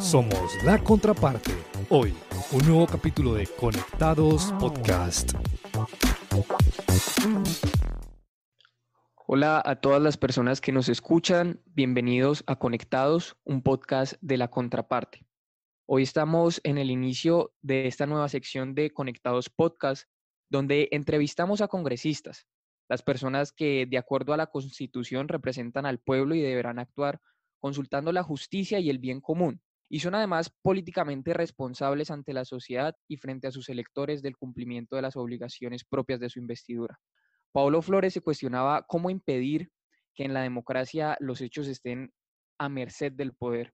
Somos la contraparte. Hoy, un nuevo capítulo de Conectados Podcast. Hola a todas las personas que nos escuchan. Bienvenidos a Conectados, un podcast de la contraparte. Hoy estamos en el inicio de esta nueva sección de Conectados Podcast, donde entrevistamos a congresistas, las personas que de acuerdo a la Constitución representan al pueblo y deberán actuar consultando la justicia y el bien común, y son además políticamente responsables ante la sociedad y frente a sus electores del cumplimiento de las obligaciones propias de su investidura. Paulo Flores se cuestionaba cómo impedir que en la democracia los hechos estén a merced del poder.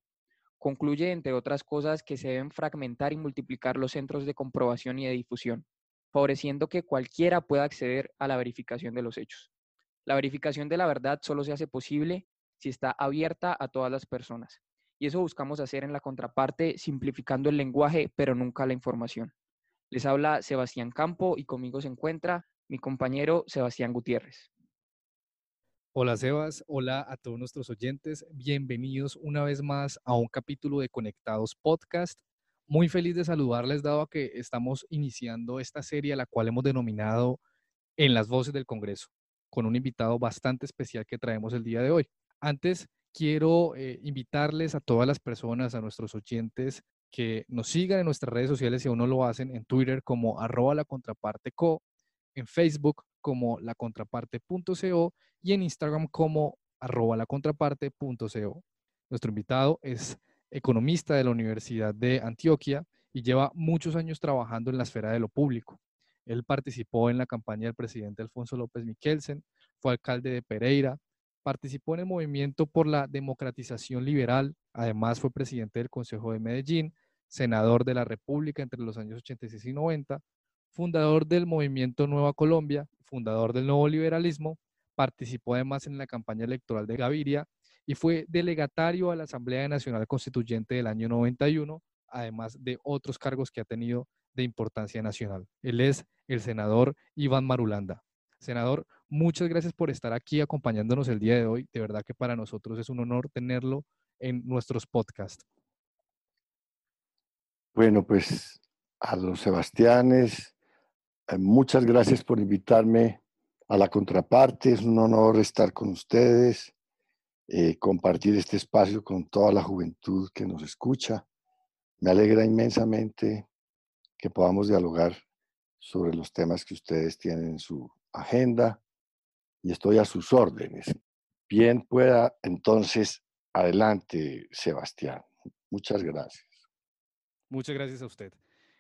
Concluye, entre otras cosas, que se deben fragmentar y multiplicar los centros de comprobación y de difusión, favoreciendo que cualquiera pueda acceder a la verificación de los hechos. La verificación de la verdad solo se hace posible si está abierta a todas las personas. Y eso buscamos hacer en la contraparte, simplificando el lenguaje, pero nunca la información. Les habla Sebastián Campo y conmigo se encuentra mi compañero Sebastián Gutiérrez. Hola Sebas, hola a todos nuestros oyentes, bienvenidos una vez más a un capítulo de Conectados Podcast. Muy feliz de saludarles dado que estamos iniciando esta serie a la cual hemos denominado En las voces del Congreso, con un invitado bastante especial que traemos el día de hoy. Antes quiero eh, invitarles a todas las personas, a nuestros oyentes, que nos sigan en nuestras redes sociales si aún no lo hacen, en Twitter como arroba la contraparte co, en Facebook como la contraparte.co y en Instagram como arroba la contraparte.co. Nuestro invitado es economista de la Universidad de Antioquia y lleva muchos años trabajando en la esfera de lo público. Él participó en la campaña del presidente Alfonso López Miquelsen, fue alcalde de Pereira, Participó en el movimiento por la democratización liberal, además fue presidente del Consejo de Medellín, senador de la República entre los años 86 y 90, fundador del movimiento Nueva Colombia, fundador del nuevo liberalismo, participó además en la campaña electoral de Gaviria y fue delegatario a la Asamblea Nacional Constituyente del año 91, además de otros cargos que ha tenido de importancia nacional. Él es el senador Iván Marulanda. Senador, muchas gracias por estar aquí acompañándonos el día de hoy. De verdad que para nosotros es un honor tenerlo en nuestros podcasts. Bueno, pues a los Sebastianes, eh, muchas gracias por invitarme a la contraparte. Es un honor estar con ustedes, eh, compartir este espacio con toda la juventud que nos escucha. Me alegra inmensamente que podamos dialogar sobre los temas que ustedes tienen en su agenda y estoy a sus órdenes. Bien pueda entonces, adelante, Sebastián. Muchas gracias. Muchas gracias a usted.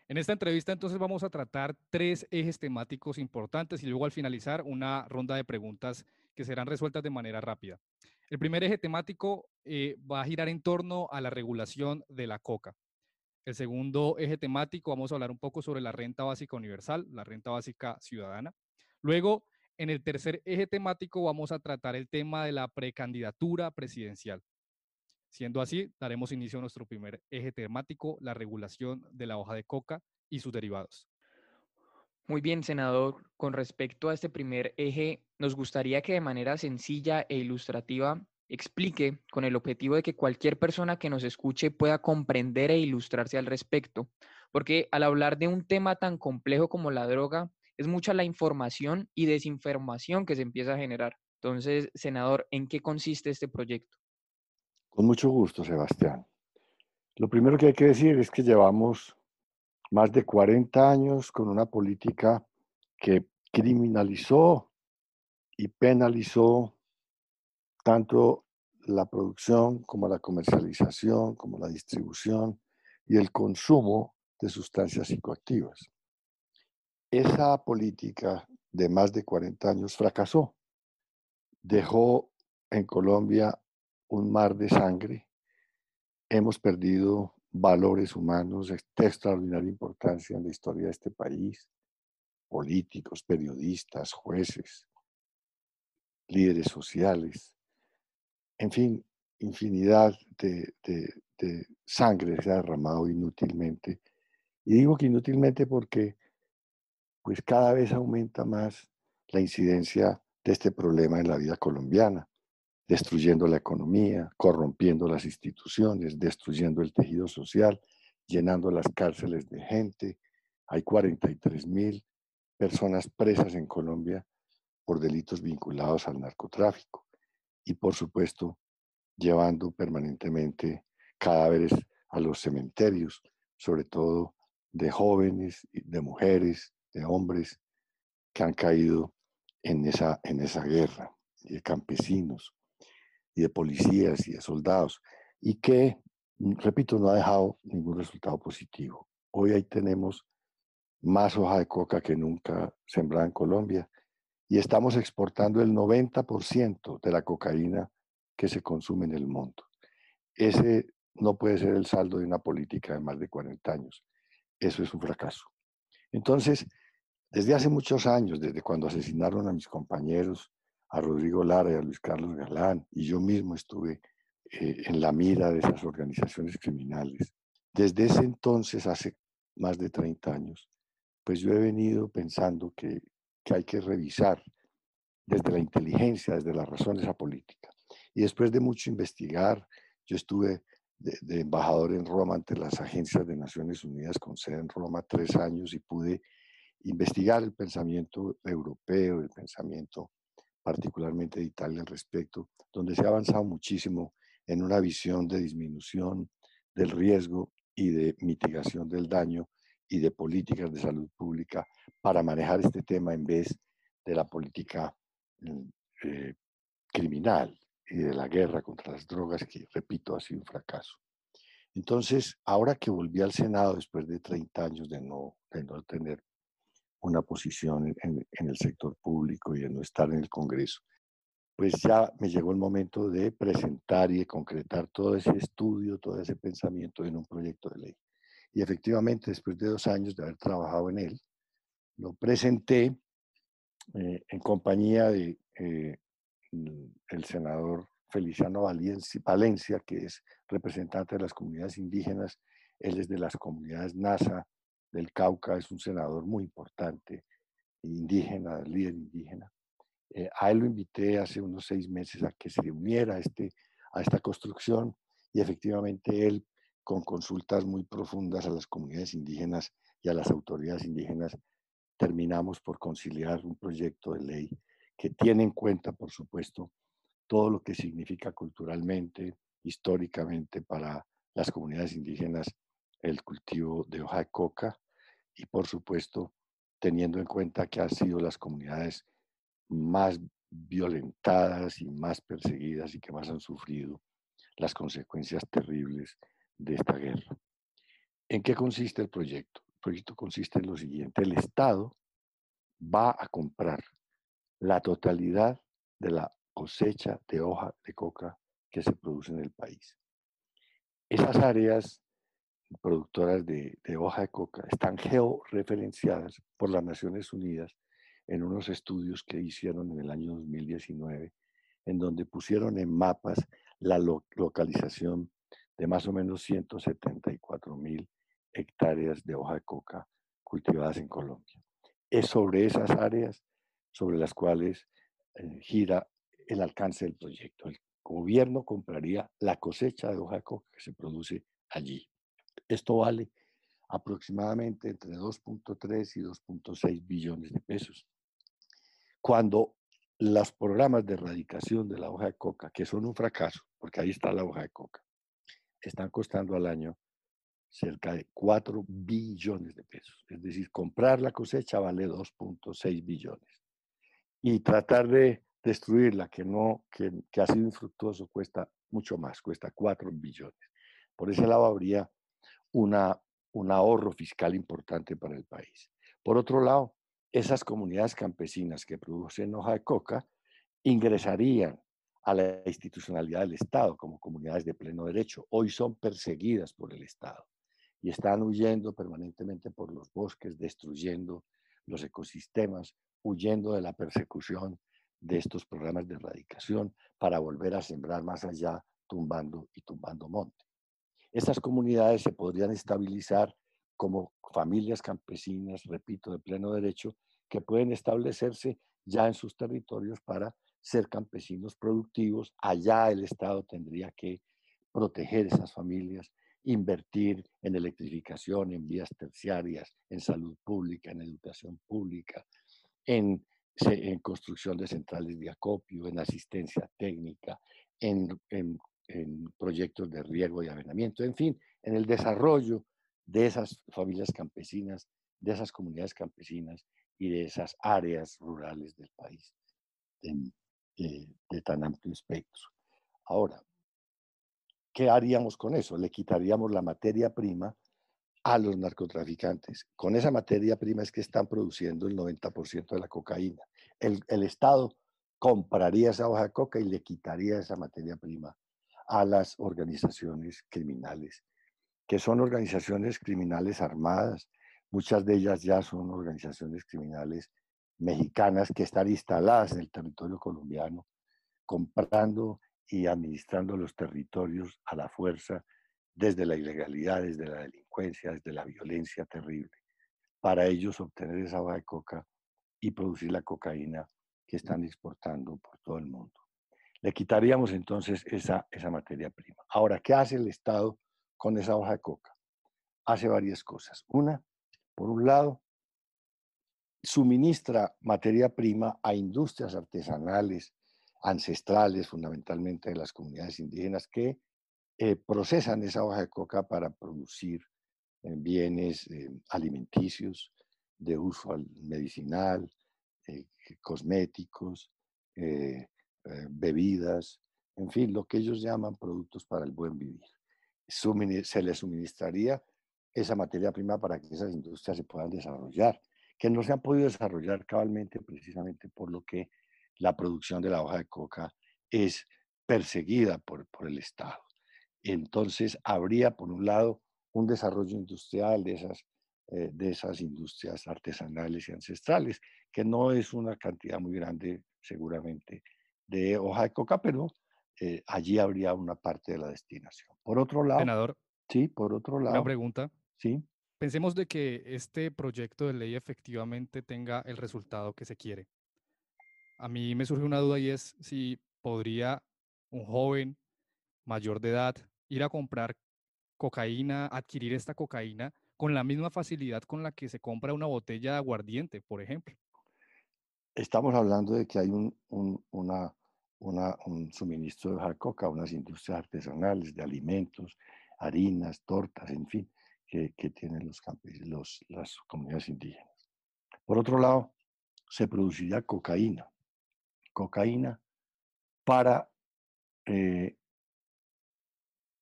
En esta entrevista entonces vamos a tratar tres ejes temáticos importantes y luego al finalizar una ronda de preguntas que serán resueltas de manera rápida. El primer eje temático eh, va a girar en torno a la regulación de la coca. El segundo eje temático vamos a hablar un poco sobre la renta básica universal, la renta básica ciudadana. Luego, en el tercer eje temático vamos a tratar el tema de la precandidatura presidencial. Siendo así, daremos inicio a nuestro primer eje temático, la regulación de la hoja de coca y sus derivados. Muy bien, senador. Con respecto a este primer eje, nos gustaría que de manera sencilla e ilustrativa explique con el objetivo de que cualquier persona que nos escuche pueda comprender e ilustrarse al respecto. Porque al hablar de un tema tan complejo como la droga, es mucha la información y desinformación que se empieza a generar. Entonces, senador, ¿en qué consiste este proyecto? Con mucho gusto, Sebastián. Lo primero que hay que decir es que llevamos más de 40 años con una política que criminalizó y penalizó tanto la producción como la comercialización, como la distribución y el consumo de sustancias psicoactivas esa política de más de 40 años fracasó. Dejó en Colombia un mar de sangre. Hemos perdido valores humanos de extraordinaria importancia en la historia de este país. Políticos, periodistas, jueces, líderes sociales. En fin, infinidad de, sangre se ha derramado inútilmente. Y digo que inútilmente porque pues cada vez aumenta más la incidencia de este problema en la vida colombiana. Destruyendo la economía, corrompiendo las instituciones, destruyendo el tejido social, llenando las cárceles de gente. Hay 43 mil personas presas en Colombia por delitos vinculados al narcotráfico y por supuesto llevando permanentemente cadáveres a los cementerios, sobre todo de jóvenes, de mujeres, de hombres que han caído en esa, en esa guerra, de campesinos, y de policías y de soldados, y que, repito, no ha dejado ningún resultado positivo. Hoy ahí tenemos más hoja de coca que nunca sembrada en Colombia y estamos exportando el 90% de la cocaína que se consume en el mundo. Ese no puede ser el saldo de una política de más de 40 años. Eso es un fracaso. Entonces, desde hace muchos años, desde cuando asesinaron a mis compañeros, a Rodrigo Lara y a Luis Carlos Galán, y yo mismo estuve eh, en la mira de esas organizaciones criminales, desde ese entonces, hace más de 30 años, pues yo he venido pensando que, que hay que revisar desde la inteligencia, desde la razón esa política. Y después de mucho investigar, yo estuve de, embajador en Roma ante las agencias de Naciones Unidas con sede en Roma tres años y pude investigar el pensamiento europeo, el pensamiento particularmente de Italia al respecto, donde se ha avanzado muchísimo en una visión de disminución del riesgo y de mitigación del daño y de políticas de salud pública para manejar este tema en vez de la política mm, eh, criminal y de la guerra contra las drogas, que, repito, ha sido un fracaso. Entonces, ahora que volví al Senado después de 30 años de no, de no tener una posición en, en, el sector público y de no estar en el Congreso, pues ya me llegó el momento de presentar y de concretar todo ese estudio, todo ese pensamiento en un proyecto de ley. Y efectivamente, después de dos años de haber trabajado en él, lo presenté eh, en compañía de eh, el senador Feliciano Valencia, que es representante de las comunidades indígenas. Él es de las comunidades NASA del Cauca, es un senador muy importante, indígena, líder indígena. Eh, a él lo invité hace unos seis meses a que se uniera a, este, a esta construcción y efectivamente él, con consultas muy profundas a las comunidades indígenas y a las autoridades indígenas, terminamos por conciliar un proyecto de ley que tiene en cuenta, por supuesto, todo lo que significa culturalmente, históricamente para las comunidades indígenas el cultivo de hoja de coca y, por supuesto, teniendo en cuenta que han sido las comunidades más violentadas y más perseguidas y que más han sufrido las consecuencias terribles de esta guerra. ¿En qué consiste el proyecto? El proyecto consiste en lo siguiente. El Estado va a comprar la totalidad de la cosecha de hoja de coca que se produce en el país. Esas áreas productoras de, hoja de coca están georreferenciadas por las Naciones Unidas en unos estudios que hicieron en el año 2019, en donde pusieron en mapas la localización de más o menos 174 mil hectáreas de hoja de coca cultivadas en Colombia. Es sobre esas áreas sobre las cuales eh, gira el alcance del proyecto. El gobierno compraría la cosecha de hoja de coca que se produce allí. Esto vale aproximadamente entre 2.3 y 2.6 billones de pesos. Cuando los programas de erradicación de la hoja de coca, que son un fracaso, porque ahí está la hoja de coca, están costando al año cerca de 4 billones de pesos. Es decir, comprar la cosecha vale 2.6 billones. Y tratar de destruirla, que, no, que, que ha sido infructuoso, cuesta mucho más, cuesta 4 billones. Por ese lado habría una, un ahorro fiscal importante para el país. Por otro lado, esas comunidades campesinas que producen hoja de coca ingresarían a la institucionalidad del Estado como comunidades de pleno derecho. Hoy son perseguidas por el Estado y están huyendo permanentemente por los bosques, destruyendo los ecosistemas, huyendo de la persecución de estos programas de erradicación para volver a sembrar más allá, tumbando y tumbando monte. Estas comunidades se podrían estabilizar como familias campesinas, repito, de pleno derecho, que pueden establecerse ya en sus territorios para ser campesinos productivos. Allá el Estado tendría que proteger esas familias, invertir en electrificación, en vías terciarias, en salud pública, en educación pública, en, en construcción de centrales de acopio, en asistencia técnica, en, en, en proyectos de riego y avenamiento, en fin, en el desarrollo de esas familias campesinas, de esas comunidades campesinas y de esas áreas rurales del país de, de tan amplio espectro. Ahora, ¿qué haríamos con eso? Le quitaríamos la materia prima a los narcotraficantes. Con esa materia prima es que están produciendo el 90% de la cocaína. El, el, Estado compraría esa hoja de coca y le quitaría esa materia prima a las organizaciones criminales, que son organizaciones criminales armadas. Muchas de ellas ya son organizaciones criminales mexicanas que están instaladas en el territorio colombiano, comprando y administrando los territorios a la fuerza desde la ilegalidad, desde la delincuencia, desde la violencia terrible, para ellos obtener esa hoja de coca y producir la cocaína que están exportando por todo el mundo. Le quitaríamos entonces esa, esa materia prima. Ahora, ¿qué hace el Estado con esa hoja de coca? Hace varias cosas. Una, por un lado, suministra materia prima a industrias artesanales, ancestrales, fundamentalmente de las comunidades indígenas, que eh, procesan esa hoja de coca para producir eh, bienes eh, alimenticios de uso medicinal, cosméticos, eh, bebidas, en fin, lo que ellos llaman productos para el buen vivir. se les suministraría esa materia prima para que esas industrias se puedan desarrollar, que no se han podido desarrollar cabalmente precisamente por lo que la producción de la hoja de coca es perseguida por, por el Estado. Entonces, habría, por un lado, un desarrollo industrial de esas, eh, de esas industrias artesanales y ancestrales, que no es una cantidad muy grande, seguramente, de hoja de coca, pero eh, allí habría una parte de la destinación. Por otro lado, Senador, sí, por otro lado, una pregunta. sí, Pensemos de que este proyecto de ley efectivamente tenga el resultado que se quiere. A mí me surge una duda y es si podría un joven mayor de edad ir a comprar cocaína, adquirir esta cocaína con la misma facilidad con la que se compra una botella de aguardiente, por ejemplo. Estamos hablando de que hay un, un, una, un suministro de hoja de coca, unas industrias artesanales de alimentos, harinas, tortas, en fin, que, que tienen los, los, las comunidades indígenas. Por otro lado, se produciría cocaína, cocaína para eh,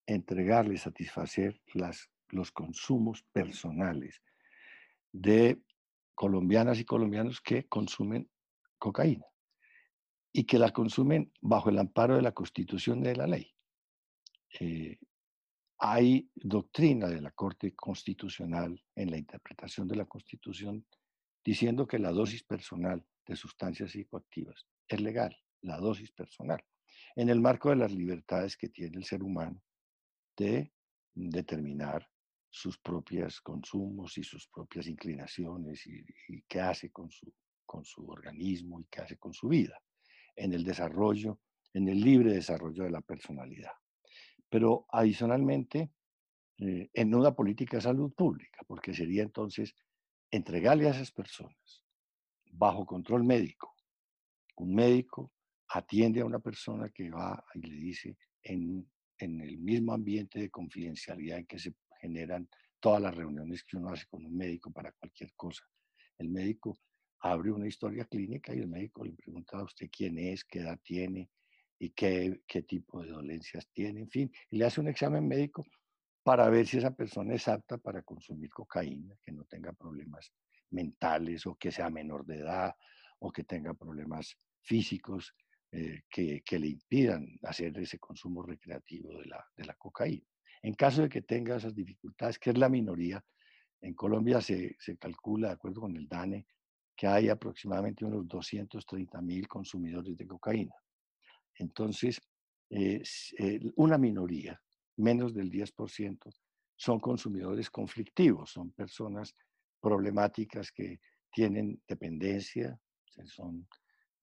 entregarle, satisfacer las, los consumos personales de colombianas y colombianos que consumen cocaína y que la consumen bajo el amparo de la constitución de la ley. Eh, hay doctrina de la Corte Constitucional en la interpretación de la Constitución diciendo que la dosis personal de sustancias psicoactivas es legal, la dosis personal, en el marco de las libertades que tiene el ser humano de determinar sus propios consumos y sus propias inclinaciones y, y, qué hace con su, con su organismo y qué hace con su vida, en el desarrollo, en el libre desarrollo de la personalidad. Pero adicionalmente, eh, en una política de salud pública, porque sería entonces entregarle a esas personas bajo control médico. Un médico atiende a una persona que va y le dice en en el mismo ambiente de confidencialidad en que se generan todas las reuniones que uno hace con un médico para cualquier cosa. El médico abre una historia clínica y el médico le pregunta a usted quién es, qué edad tiene y qué, qué tipo de dolencias tiene, en fin, y le hace un examen médico para ver si esa persona es apta para consumir cocaína, que no tenga problemas mentales o que sea menor de edad o que tenga problemas físicos eh, que, que, le impidan hacer ese consumo recreativo de la, de la cocaína. En caso de que tenga esas dificultades, que es la minoría, en Colombia se, se calcula, de acuerdo con el DANE, que hay aproximadamente unos 230 mil consumidores de cocaína. Entonces, eh, una minoría, menos del 10%, son consumidores conflictivos, son personas problemáticas que tienen dependencia, son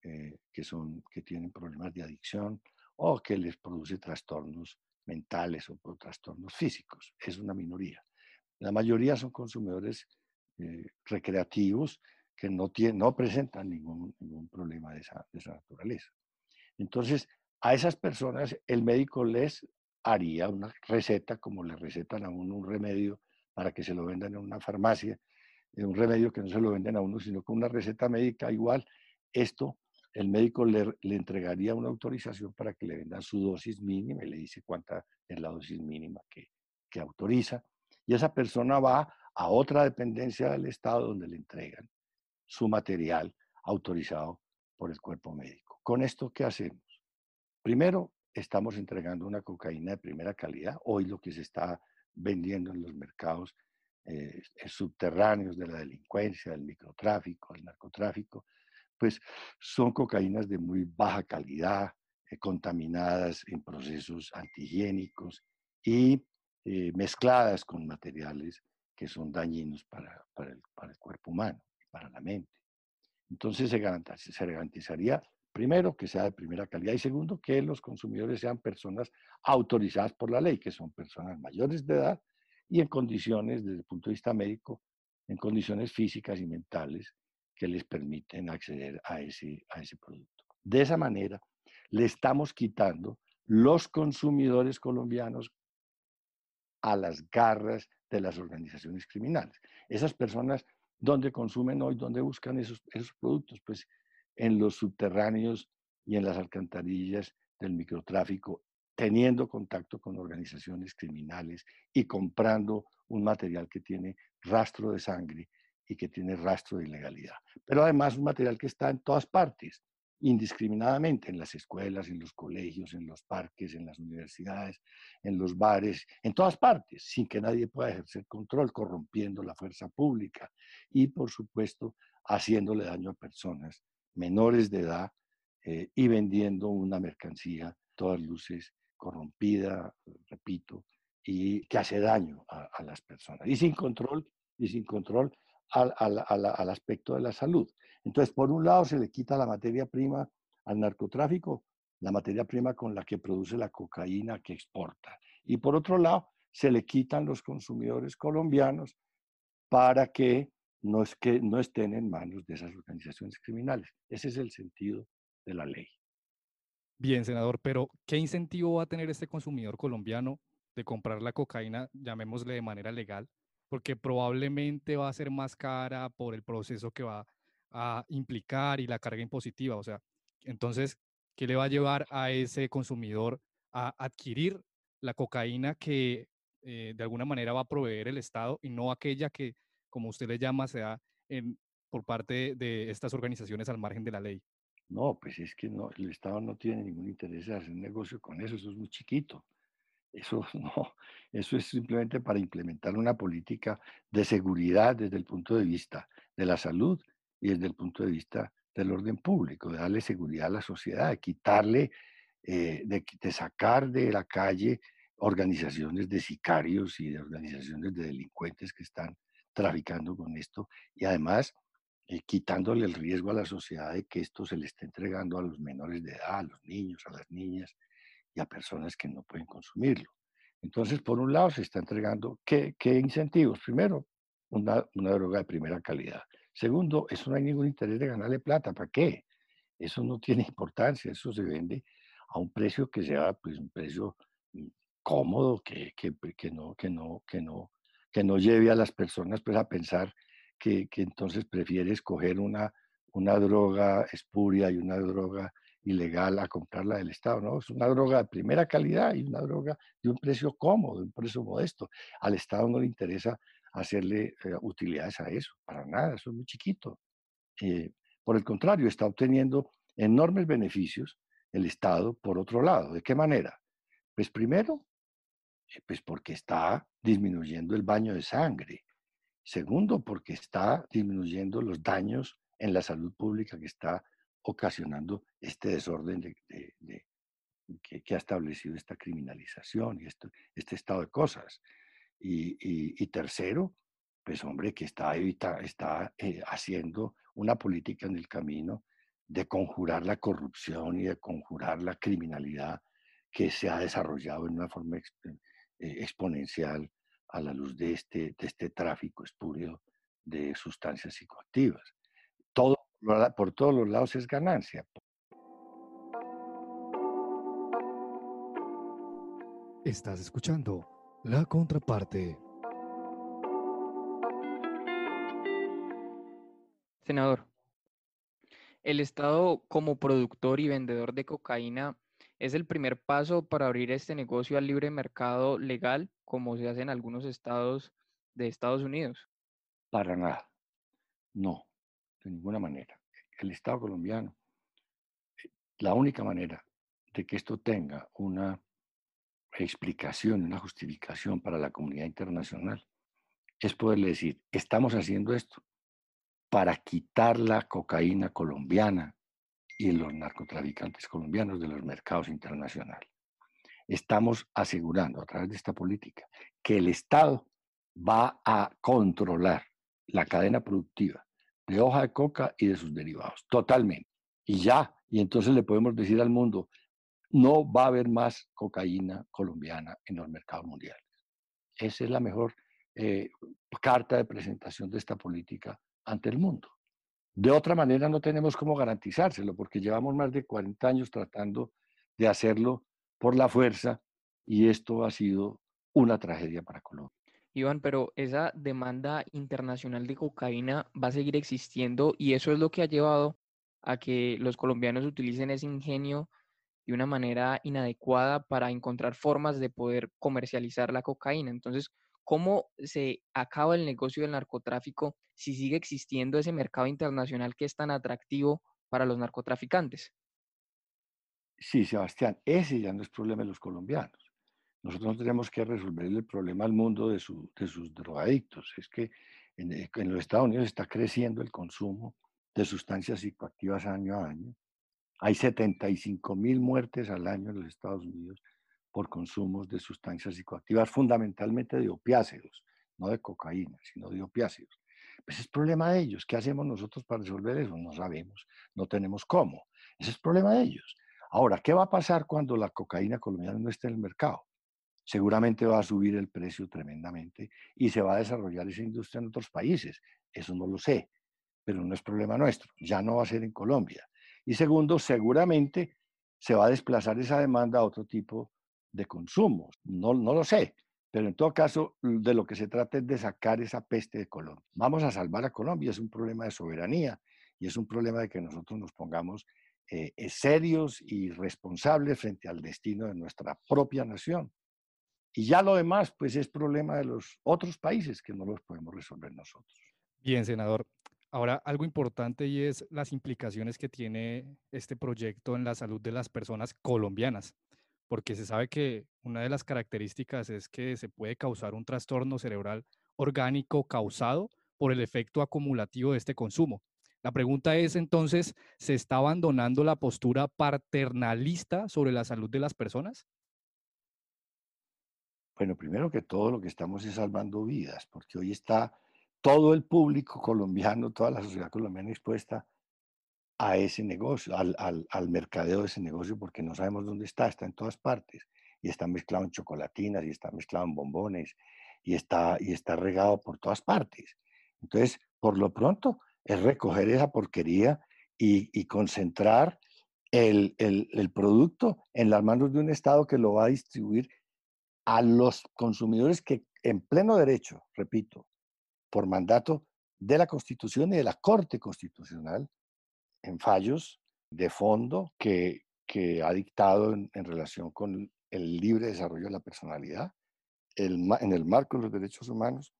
eh, que, son, que tienen problemas de adicción o que les produce trastornos mentales o trastornos físicos. Es una minoría. La mayoría son consumidores eh, recreativos que no, tienen, no presentan ningún, ningún problema de esa, de esa naturaleza. Entonces, a esas personas el médico les haría una receta como le recetan a uno un remedio para que se lo vendan en una farmacia, un remedio que no se lo venden a uno, sino con una receta médica igual. Esto el médico le, le, entregaría una autorización para que le vendan su dosis mínima y le dice cuánta es la dosis mínima que, que autoriza. Y esa persona va a otra dependencia del Estado donde le entregan su material autorizado por el cuerpo médico. ¿Con esto qué hacemos? Primero, estamos entregando una cocaína de primera calidad. Hoy lo que se está vendiendo en los mercados eh, subterráneos de la delincuencia, del microtráfico, del narcotráfico, pues son cocaínas de muy baja calidad, eh, contaminadas en procesos antihigiénicos y eh, mezcladas con materiales que son dañinos para, el, cuerpo humano para la mente. Entonces se, garantizaría, primero, que sea de primera calidad y segundo, que los consumidores sean personas autorizadas por la ley, que son personas mayores de edad y en condiciones, desde el punto de vista médico, en condiciones físicas y mentales que les permiten acceder a ese, a ese producto. De esa manera, le estamos quitando los consumidores colombianos a las garras de las organizaciones criminales. Esas personas, ¿dónde consumen hoy? ¿Dónde buscan esos, esos productos? Pues en los subterráneos y en las alcantarillas del microtráfico, teniendo contacto con organizaciones criminales y comprando un material que tiene rastro de sangre y que tiene rastro de ilegalidad. Pero además un material que está en todas partes, indiscriminadamente, en las escuelas, en los colegios, en los parques, en las universidades, en los bares, en todas partes, sin que nadie pueda ejercer control, corrompiendo la fuerza pública y, por supuesto, haciéndole daño a personas menores de edad eh, y vendiendo una mercancía, todas luces, corrompida, repito, y que hace daño a, las personas. Y sin control, y sin control al, aspecto de la salud. Entonces, por un lado, se le quita la materia prima al narcotráfico, la materia prima con la que produce la cocaína que exporta. Y por otro lado, se le quitan los consumidores colombianos para que no, es que no estén en manos de esas organizaciones criminales. Ese es el sentido de la ley. Bien, senador, pero ¿qué incentivo va a tener este consumidor colombiano de comprar la cocaína, llamémosle de manera legal, porque probablemente va a ser más cara por el proceso que va a implicar y la carga impositiva. O sea, entonces, ¿qué le va a llevar a ese consumidor a adquirir la cocaína que eh, de alguna manera va a proveer el Estado y no aquella que, como usted le llama, se da en, por parte de estas organizaciones al margen de la ley? No, pues es que no, el Estado no tiene ningún interés en hacer negocio con eso, eso es muy chiquito. Eso no, eso es simplemente para implementar una política de seguridad desde el punto de vista de la salud y desde el punto de vista del orden público, de darle seguridad a la sociedad, de quitarle, eh, de, de, sacar de la calle organizaciones de sicarios y de organizaciones de delincuentes que están traficando con esto y además eh, quitándole el riesgo a la sociedad de que esto se le esté entregando a los menores de edad, a los niños, a las niñas, y a personas que no pueden consumirlo. Entonces, por un lado, se está entregando, ¿qué, qué incentivos? Primero, una, una, droga de primera calidad. Segundo, eso no hay ningún interés de ganarle plata. ¿Para qué? Eso no tiene importancia. Eso se vende a un precio que sea pues, un precio mm, cómodo, que, que, que, no, que, no, que, no, que no lleve a las personas pues, a pensar que, que entonces prefiere escoger una, una droga espuria y una droga ilegal a comprarla del Estado, ¿no? Es una droga de primera calidad y una droga de un precio cómodo, de un precio modesto. Al Estado no le interesa hacerle eh, utilidades a eso, para nada, eso es muy chiquito. Eh, por el contrario, está obteniendo enormes beneficios el Estado por otro lado. ¿De qué manera? Pues primero, eh, pues porque está disminuyendo el baño de sangre. Segundo, porque está disminuyendo los daños en la salud pública que está ocasionando este desorden de, de, que, ha establecido esta criminalización y este estado de cosas. Y, y, y, tercero, pues hombre, que está, evita, está eh, haciendo una política en el camino de conjurar la corrupción y de conjurar la criminalidad que se ha desarrollado en una forma eh, exponencial a la luz de este, de este tráfico espurio de sustancias psicoactivas. Todo, por todos los lados es ganancia. Estás escuchando la contraparte. Senador, el Estado como productor y vendedor de cocaína es el primer paso para abrir este negocio al libre mercado legal, como se hace en algunos estados de Estados Unidos. Para nada. No, de ninguna manera. El Estado colombiano, eh, la única manera de que esto tenga una explicación, una justificación para la comunidad internacional es poderle decir, estamos haciendo esto para quitar la cocaína colombiana y los narcotraficantes colombianos de los mercados internacionales. Estamos asegurando a través de esta política que el Estado va a controlar la cadena productiva de hoja de coca y de sus derivados, totalmente. Y ya, y entonces le podemos decir al mundo, no va a haber más cocaína colombiana en los mercados mundiales. Esa es la mejor eh, carta de presentación de esta política ante el mundo. De otra manera no tenemos cómo garantizárselo, porque llevamos más de 40 años tratando de hacerlo por la fuerza y esto ha sido una tragedia para Colombia. Iván, pero esa demanda internacional de cocaína va a seguir existiendo y eso es lo que ha llevado a que los colombianos utilicen ese ingenio de una manera inadecuada para encontrar formas de poder comercializar la cocaína. Entonces, ¿cómo se acaba el negocio del narcotráfico si sigue existiendo ese mercado internacional que es tan atractivo para los narcotraficantes? Sí, Sebastián, ese ya no es problema de los colombianos. Nosotros tenemos que resolver el problema al mundo de, sus drogadictos. Es que en, en, los Estados Unidos está creciendo el consumo de sustancias psicoactivas año a año. Hay 75 mil muertes al año en los Estados Unidos por consumos de sustancias psicoactivas, fundamentalmente de opiáceos, no de cocaína, sino de opiáceos. Pues es problema de ellos. ¿Qué hacemos nosotros para resolver eso? No sabemos, no tenemos cómo. Ese es problema de ellos. Ahora, ¿qué va a pasar cuando la cocaína colombiana no esté en el mercado? Seguramente va a subir el precio tremendamente y se va a desarrollar esa industria en otros países. Eso no lo sé, pero no es problema nuestro. Ya no va a ser en Colombia. Y segundo, seguramente se va a desplazar esa demanda a otro tipo de consumo. No, no lo sé, pero en todo caso, de lo que se trata es de sacar esa peste de Colombia. Vamos a salvar a Colombia, es un problema de soberanía y es un problema de que nosotros nos pongamos eh, eh, serios y responsables frente al destino de nuestra propia nación. Y ya lo demás, pues es problema de los otros países que no los podemos resolver nosotros. Bien, senador. Ahora, algo importante y es las implicaciones que tiene este proyecto en la salud de las personas colombianas porque se sabe que una de las características es que se puede causar un trastorno cerebral orgánico causado por el efecto acumulativo de este consumo. La pregunta es entonces, ¿se está abandonando la postura paternalista sobre la salud de las personas? Bueno, primero que todo lo que estamos es salvando vidas, porque hoy está todo el público colombiano, toda la sociedad colombiana expuesta a ese negocio, al, al, al, mercadeo de ese negocio, porque no sabemos dónde está, está en todas partes, y está mezclado en chocolatinas, y está mezclado en bombones, y está, y está regado por todas partes. Entonces, por lo pronto, es recoger esa porquería y, concentrar el, el producto en las manos de un Estado que lo va a distribuir a los consumidores que en pleno derecho, repito, por mandato de la Constitución y de la Corte Constitucional, en fallos de fondo que, ha dictado en, relación con el libre desarrollo de la personalidad, en el marco de los derechos humanos,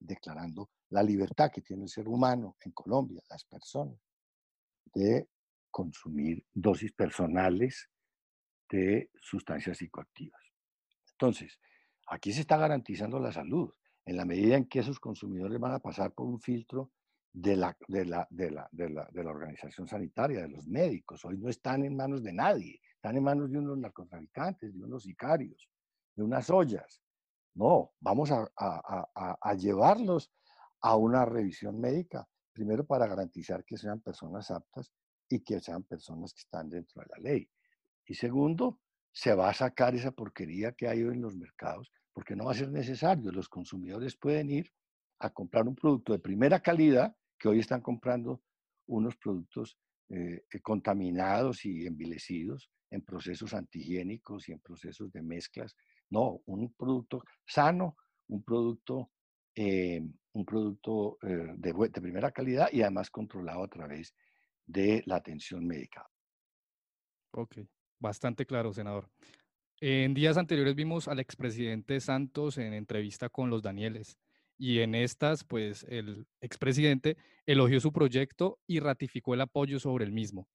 declarando la libertad que tiene el ser humano en Colombia, las personas, de consumir dosis personales de sustancias psicoactivas. Entonces, aquí se está garantizando la salud, en la medida en que esos consumidores van a pasar por un filtro de la, de, la, de, la, de, la, de la organización sanitaria, de los médicos. Hoy no están en manos de nadie, están en manos de unos narcotraficantes, de unos sicarios, de unas ollas. No, vamos a, a, a, a llevarlos a una revisión médica, primero para garantizar que sean personas aptas y que sean personas que están dentro de la ley. Y segundo, se va a sacar esa porquería que hay hoy en los mercados, porque no va a ser necesario. Los consumidores pueden ir a comprar un producto de primera calidad, que hoy están comprando unos productos eh, contaminados y envilecidos en procesos antihigiénicos y en procesos de mezclas. No, un producto sano, un producto, eh, un producto eh, de, de primera calidad y además controlado a través de la atención médica. Ok, bastante claro, senador. En días anteriores vimos al expresidente Santos en entrevista con los Danieles y en estas, pues el expresidente elogió su proyecto y ratificó el apoyo sobre el mismo.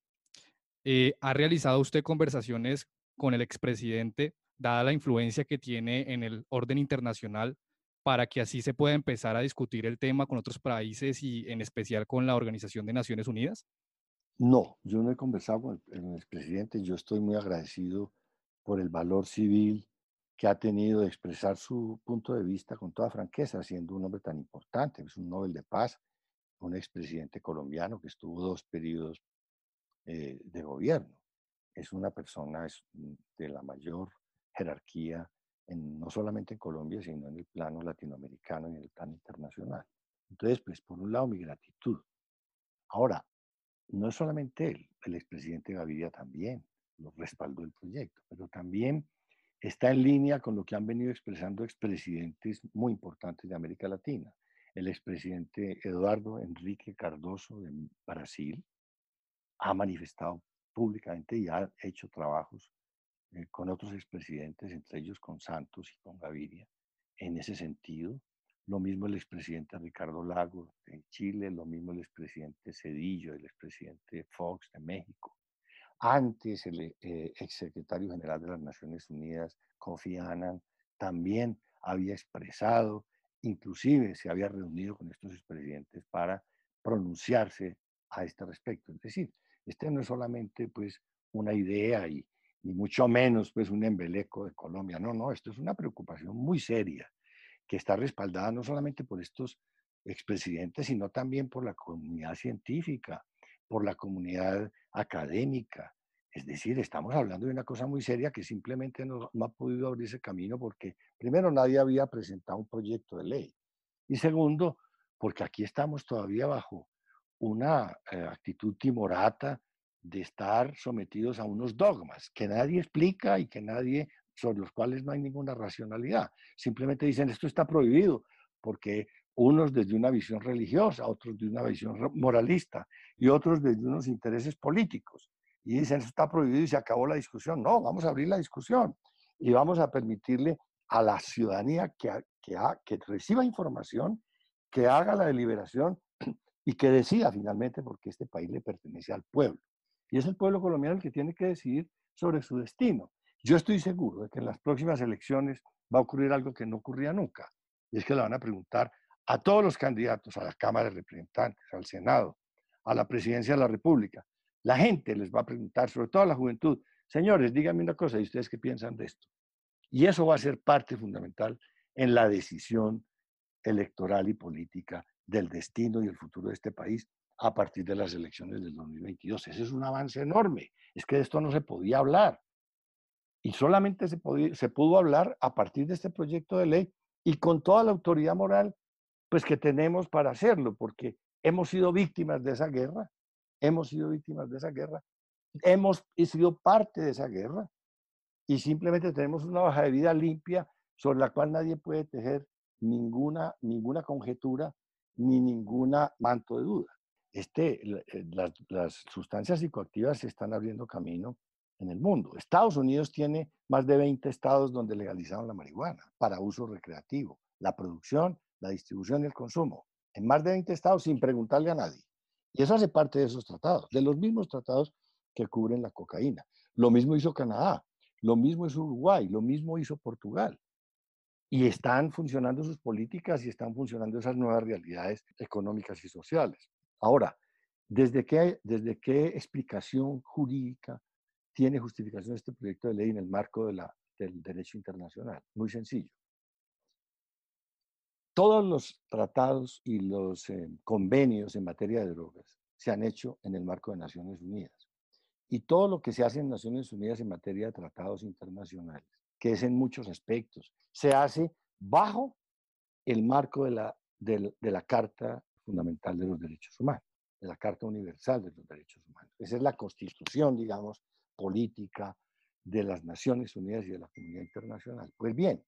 Eh, ¿Ha realizado usted conversaciones con el expresidente, dada la influencia que tiene en el orden internacional, para que así se pueda empezar a discutir el tema con otros países y en especial con la Organización de Naciones Unidas? No, yo no he conversado con el, expresidente. Yo estoy muy agradecido por el valor civil que ha tenido de expresar su punto de vista con toda franqueza, siendo un hombre tan importante. Es un Nobel de Paz, un expresidente colombiano que estuvo dos periodos eh, de gobierno. Es una persona mm, de la mayor jerarquía, en, no solamente en Colombia, sino en el plano latinoamericano y en el plano internacional. Entonces, pues, por un lado, mi gratitud. Ahora, no es solamente él, el expresidente Gaviria también respaldó el proyecto, pero también está en línea con lo que han venido expresando expresidentes muy importantes de América Latina. El expresidente Eduardo Enrique Cardoso de Brasil, ha manifestado públicamente y ha hecho trabajos eh, con otros expresidentes, entre ellos con Santos y con Gaviria, en ese sentido. Lo mismo el expresidente Ricardo Lagos de Chile, lo mismo el expresidente Cedillo, el expresidente Fox de México. Antes el eh, exsecretario general de las Naciones Unidas, Kofi Annan, también había expresado, inclusive se había reunido con estos expresidentes para pronunciarse a este respecto. Es decir, este no es solamente pues una idea y ni mucho menos pues un embeleco de Colombia. No, no, esto es una preocupación muy seria que está respaldada no solamente por estos expresidentes, sino también por la comunidad científica, por la comunidad académica. Es decir, estamos hablando de una cosa muy seria que simplemente no, ha podido abrirse camino porque, primero, nadie había presentado un proyecto de ley. Y segundo, porque aquí estamos todavía bajo una eh, actitud timorata de estar sometidos a unos dogmas que nadie explica y que nadie, sobre los cuales no hay ninguna racionalidad. Simplemente dicen esto está prohibido porque unos desde una visión religiosa, otros de una visión moralista y otros desde unos intereses políticos. Y dicen esto está prohibido y se acabó la discusión. No, vamos a abrir la discusión y vamos a permitirle a la ciudadanía que, que, que reciba información, que haga la deliberación y que decida finalmente porque este país le pertenece al pueblo. Y es el pueblo colombiano el que tiene que decidir sobre su destino. Yo estoy seguro de que en las próximas elecciones va a ocurrir algo que no ocurría nunca. Y es que le van a preguntar a todos los candidatos, a la Cámara de Representantes, al Senado, a la Presidencia de la República. La gente les va a preguntar, sobre todo a la juventud, señores, díganme una cosa, ¿y ustedes qué piensan de esto? Y eso va a ser parte fundamental en la decisión electoral y política del destino y el futuro de este país a partir de las elecciones del 2022. Ese es un avance enorme. Es que de esto no se podía hablar. Y solamente se, se pudo hablar a partir de este proyecto de ley y con toda la autoridad moral pues que tenemos para hacerlo, porque hemos sido víctimas de esa guerra, hemos sido víctimas de esa guerra, hemos sido parte de esa guerra y simplemente tenemos una baja de vida limpia sobre la cual nadie puede tejer ninguna, ninguna conjetura ni ninguna manto de duda. Este, eh, las, sustancias psicoactivas se están abriendo camino en el mundo. Estados Unidos tiene más de 20 estados donde legalizaron la marihuana para uso recreativo, la producción, la distribución y el consumo. En más de 20 estados sin preguntarle a nadie. Y eso hace parte de esos tratados, de los mismos tratados que cubren la cocaína. Lo mismo hizo Canadá, lo mismo hizo Uruguay, lo mismo hizo Portugal y están funcionando sus políticas y están funcionando esas nuevas realidades económicas y sociales. Ahora, ¿desde qué, desde qué explicación jurídica tiene justificación este proyecto de ley en el marco del derecho internacional? Muy sencillo. Todos los tratados y los eh, convenios en materia de drogas se han hecho en el marco de Naciones Unidas. Y todo lo que se hace en Naciones Unidas en materia de tratados internacionales, que es en muchos aspectos, se hace bajo el marco de la, de, la Carta Fundamental de los Derechos Humanos, de la Carta Universal de los Derechos Humanos. Esa es la constitución, digamos, política de las Naciones Unidas y de la comunidad internacional. Pues bien,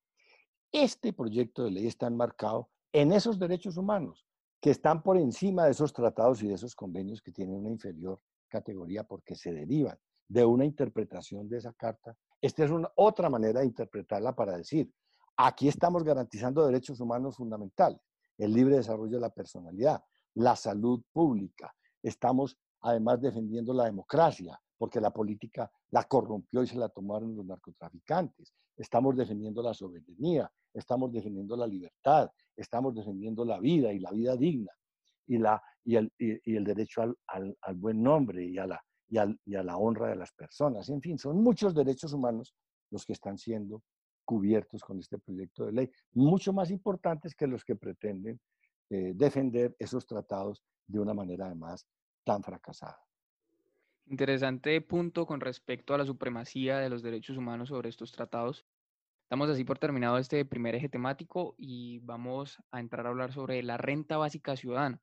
este proyecto de ley está enmarcado en esos derechos humanos que están por encima de esos tratados y de esos convenios que tienen una inferior categoría porque se derivan de una interpretación de esa carta. Esta es otra manera de interpretarla para decir, aquí estamos garantizando derechos humanos fundamentales, el libre desarrollo de la personalidad, la salud pública. Estamos además defendiendo la democracia, porque la política la corrompió y se la tomaron los narcotraficantes. Estamos defendiendo la soberanía, estamos defendiendo la libertad, estamos defendiendo la vida y la vida digna y, la, y, el, y, el derecho al, al, buen nombre y a, la, y, y a la honra de las personas. En fin, son muchos derechos humanos los que están siendo cubiertos con este proyecto de ley, mucho más importantes que los que pretenden eh, defender esos tratados de una manera además tan fracasada. Interesante punto con respecto a la supremacía de los derechos humanos sobre estos tratados. Damos así por terminado este primer eje temático y vamos a entrar a hablar sobre la renta básica ciudadana.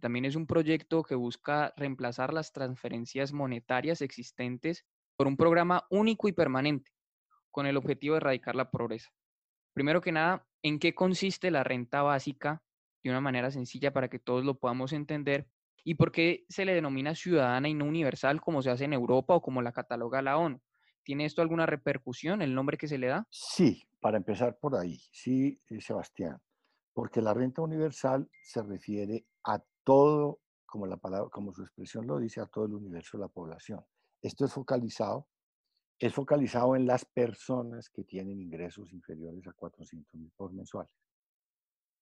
También es un proyecto que busca reemplazar las transferencias monetarias existentes por un programa único y permanente, con el objetivo de erradicar la pobreza. Primero que nada, ¿en qué consiste la renta básica? De una manera sencilla para que todos lo podamos entender ¿Y por qué se le denomina ciudadana y no universal como se hace en Europa o como la cataloga la ONU? ¿Tiene esto alguna repercusión, el nombre que se le da? Sí, para empezar por ahí, sí, eh, Sebastián, porque la renta universal se refiere a todo, como, la palabra, como su expresión lo dice, a todo el universo de la población. Esto es focalizado, es focalizado en las personas que tienen ingresos inferiores a 400 mil por mensuales.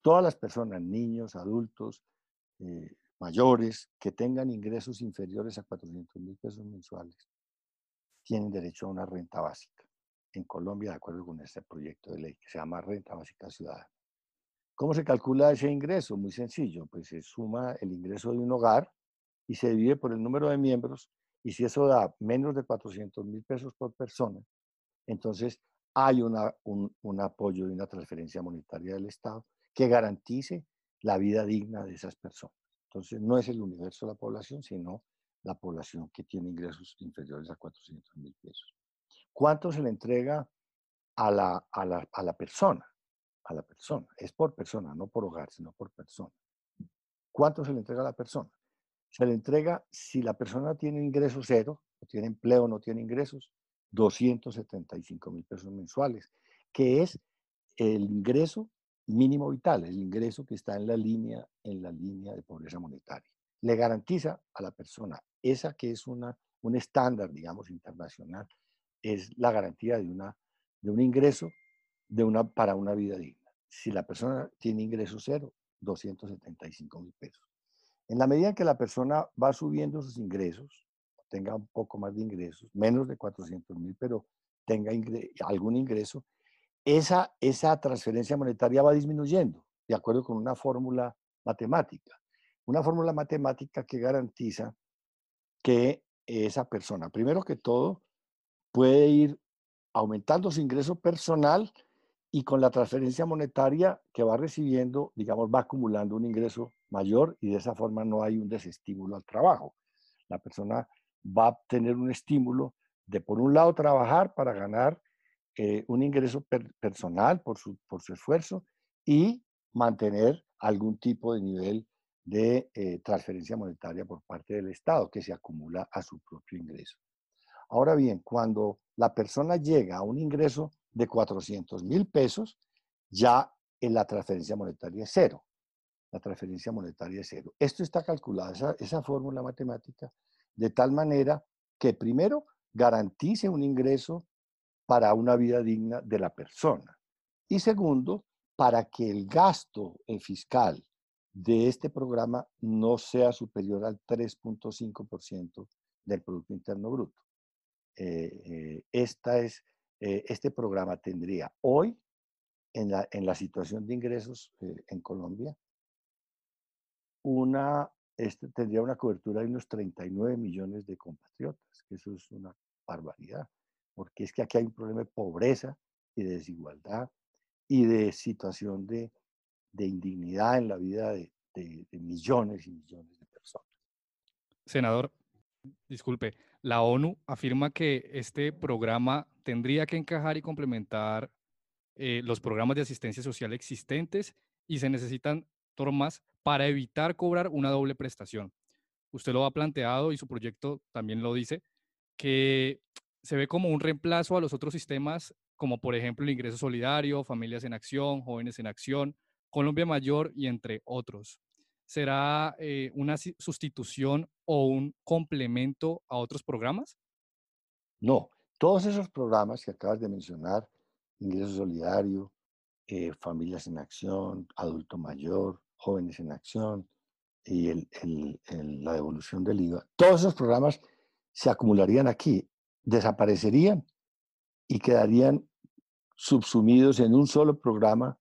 Todas las personas, niños, adultos, eh, mayores que tengan ingresos inferiores a 400 mil pesos mensuales tienen derecho a una renta básica. En Colombia, de acuerdo con este proyecto de ley que se llama Renta Básica Ciudadana. ¿Cómo se calcula ese ingreso? Muy sencillo, pues se suma el ingreso de un hogar y se divide por el número de miembros y si eso da menos de 400 mil pesos por persona, entonces hay un, un apoyo y una transferencia monetaria del Estado que garantice la vida digna de esas personas. Entonces, no es el universo de la población, sino la población que tiene ingresos inferiores a 400 mil pesos. ¿Cuánto se le entrega a la, a, la, a la persona? A la persona. Es por persona, no por hogar, sino por persona. ¿Cuánto se le entrega a la persona? Se le entrega si la persona tiene ingresos cero, no tiene empleo, no tiene ingresos, 275 mil pesos mensuales, que es el ingreso mínimo vital, el ingreso que está en la línea, en la línea de pobreza monetaria. Le garantiza a la persona esa que es una, un estándar, digamos, internacional, es la garantía de, una, de un ingreso de una, para una vida digna. Si la persona tiene ingreso cero, 275 mil pesos. En la medida en que la persona va subiendo sus ingresos, tenga un poco más de ingresos, menos de 400 mil, pero tenga algún ingreso, esa, esa transferencia monetaria va disminuyendo, de acuerdo con una fórmula matemática. Una fórmula matemática que garantiza que esa persona, primero que todo, puede ir aumentando su ingreso personal y con la transferencia monetaria que va recibiendo, digamos, va acumulando un ingreso mayor y de esa forma no hay un desestímulo al trabajo. La persona va a tener un estímulo de, por un lado, trabajar para ganar eh, un ingreso personal por su, por su esfuerzo y mantener algún tipo de nivel de eh, transferencia monetaria por parte del Estado que se acumula a su propio ingreso. Ahora bien, cuando la persona llega a un ingreso de 400 mil pesos, ya en la transferencia monetaria es cero. La transferencia monetaria es cero. Esto está calculado, esa, esa fórmula matemática, de tal manera que primero garantice un ingreso para una vida digna de la persona. Y segundo, para que el gasto fiscal de este programa no sea superior al 3.5% del Producto Interno Bruto. Eh, eh, esta es, eh, este programa tendría hoy, en la, en la situación de ingresos en Colombia, una este tendría una cobertura de unos 39 millones de compatriotas, que eso es una barbaridad, porque es que aquí hay un problema de pobreza y de desigualdad y de situación de, indignidad en la vida de, millones y millones de personas. Senador, disculpe, la ONU afirma que este programa tendría que encajar y complementar eh, los programas de asistencia social existentes y se necesitan normas para evitar cobrar una doble prestación. Usted lo ha planteado y su proyecto también lo dice, que se ve como un reemplazo a los otros sistemas, como por ejemplo el ingreso solidario, familias en acción, jóvenes en acción, Colombia Mayor y entre otros. ¿Será eh, una sustitución o un complemento a otros programas? No, todos esos programas que acabas de mencionar, ingreso solidario, eh, familias en acción, adulto mayor, jóvenes en acción y la devolución del IVA, todos esos programas se acumularían aquí, desaparecerían y quedarían subsumidos en un solo programa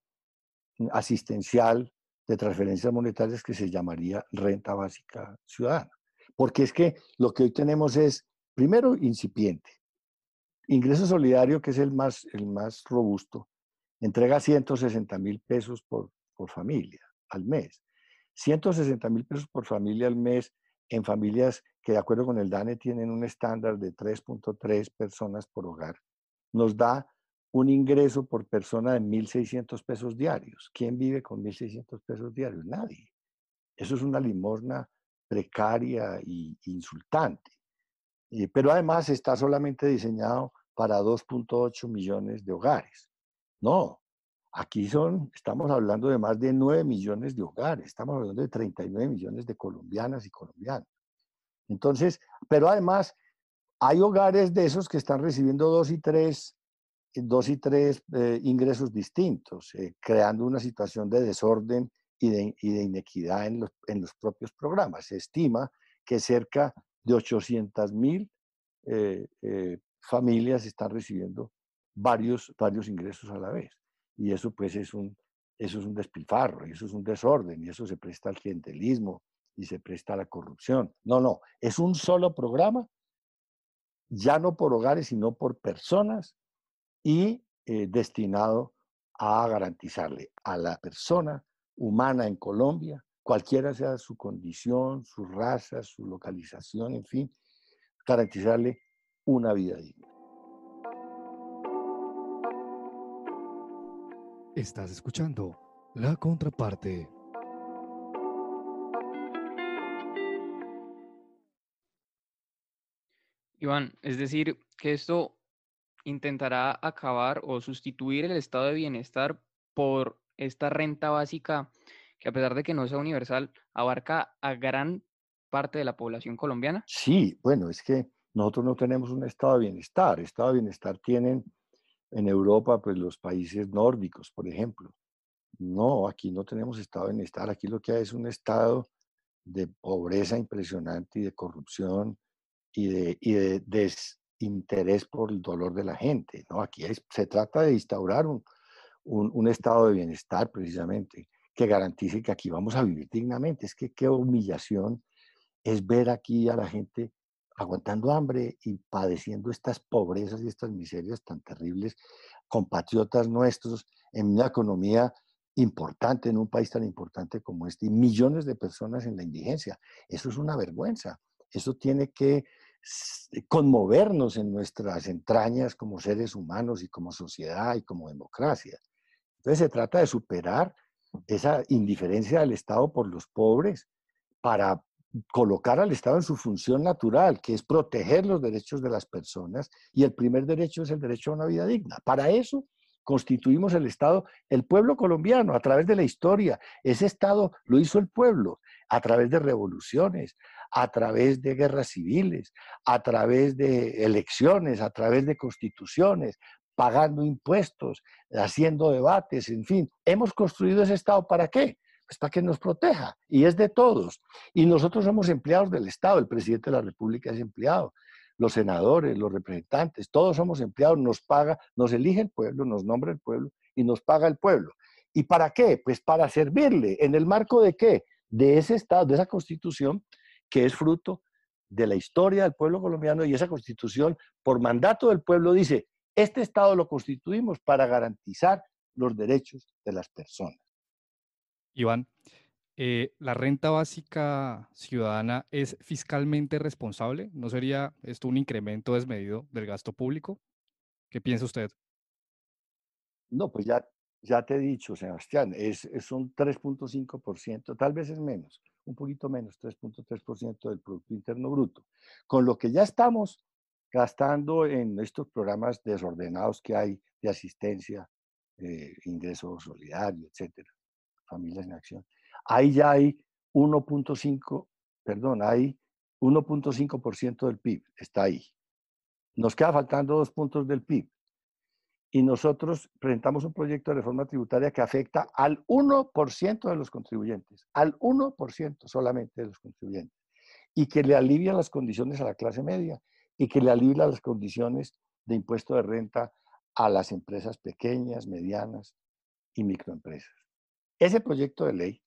asistencial de transferencias monetarias que se llamaría renta básica ciudadana. Porque es que lo que hoy tenemos es, primero, incipiente. Ingreso solidario, que es el más, el más robusto, entrega 160 mil pesos por, por familia al mes. 160 mil pesos por familia al mes en familias que de acuerdo con el DANE tienen un estándar de 3.3 personas por hogar. Nos da un ingreso por persona de 1.600 pesos diarios. ¿Quién vive con 1.600 pesos diarios? Nadie. Eso es una limosna precaria e insultante. pero además está solamente diseñado para 2.8 millones de hogares. No, aquí son, estamos hablando de más de 9 millones de hogares, estamos hablando de 39 millones de colombianas y colombianos. Entonces, pero además hay hogares de esos que están recibiendo dos y tres dos y tres eh, ingresos distintos, eh, creando una situación de desorden y de, inequidad en los, en los, propios programas. Se estima que cerca de 800 mil eh, familias están recibiendo varios, varios ingresos a la vez. Y eso pues es un, eso es un despilfarro, y eso es un desorden, y eso se presta al clientelismo y se presta a la corrupción. No, no, es un solo programa, ya no por hogares, sino por personas y eh, destinado a garantizarle a la persona humana en Colombia, cualquiera sea su condición, su raza, su localización, en fin, garantizarle una vida digna. Estás escuchando la contraparte. Iván, es decir, que esto intentará acabar o sustituir el estado de bienestar por esta renta básica que a pesar de que no sea universal, abarca a gran parte de la población colombiana? Sí, bueno, es que nosotros no tenemos un estado de bienestar. Estado de bienestar tienen en Europa, pues los países nórdicos, por ejemplo. No, aquí no tenemos estado de bienestar. Aquí lo que hay es un estado de pobreza impresionante y de corrupción y de, y de interés por el dolor de la gente. ¿no? Aquí se trata de instaurar un, un, estado de bienestar precisamente que garantice que aquí vamos a vivir dignamente. Es que qué humillación es ver aquí a la gente aguantando hambre y padeciendo estas pobrezas y estas miserias tan terribles, compatriotas nuestros en una economía importante, en un país tan importante como este, y millones de personas en la indigencia. Eso es una vergüenza. Eso tiene que conmovernos en nuestras entrañas como seres humanos y como sociedad y como democracia. Entonces se trata de superar esa indiferencia del Estado por los pobres para colocar al Estado en su función natural, que es proteger los derechos de las personas, y el primer derecho es el derecho a una vida digna. Para eso constituimos el Estado, el pueblo colombiano, a través de la historia. Ese Estado lo hizo el pueblo, a través de revoluciones, a través de guerras civiles, a través de elecciones, a través de constituciones, pagando impuestos, haciendo debates, en fin. Hemos construido ese Estado para qué? Pues para que nos proteja y es de todos. Y nosotros somos empleados del Estado, el presidente de la República es empleado, los senadores, los representantes, todos somos empleados, nos paga, nos elige el pueblo, nos nombra el pueblo y nos paga el pueblo. ¿Y para qué? Pues para servirle. ¿En el marco de qué? de ese Estado, de esa constitución que es fruto de la historia del pueblo colombiano y esa constitución, por mandato del pueblo, dice, este Estado lo constituimos para garantizar los derechos de las personas. Iván, eh, ¿la renta básica ciudadana es fiscalmente responsable? ¿No sería esto un incremento desmedido del gasto público? ¿Qué piensa usted? No, pues ya, ya te he dicho, Sebastián, es, es un 3.5%, tal vez es menos, un poquito menos, 3.3% del Producto Interno Bruto. Con lo que ya estamos gastando en estos programas desordenados que hay de asistencia, eh, ingreso solidario, etcétera, familias en acción, ahí ya hay 1.5, perdón, hay 1.5% del PIB, está ahí. Nos queda faltando dos puntos del PIB y nosotros presentamos un proyecto de reforma tributaria que afecta al 1% de los contribuyentes, al 1% solamente de los contribuyentes, y que le alivia las condiciones a la clase media y que le alivia las condiciones de impuesto de renta a las empresas pequeñas, medianas y microempresas. Ese proyecto de ley,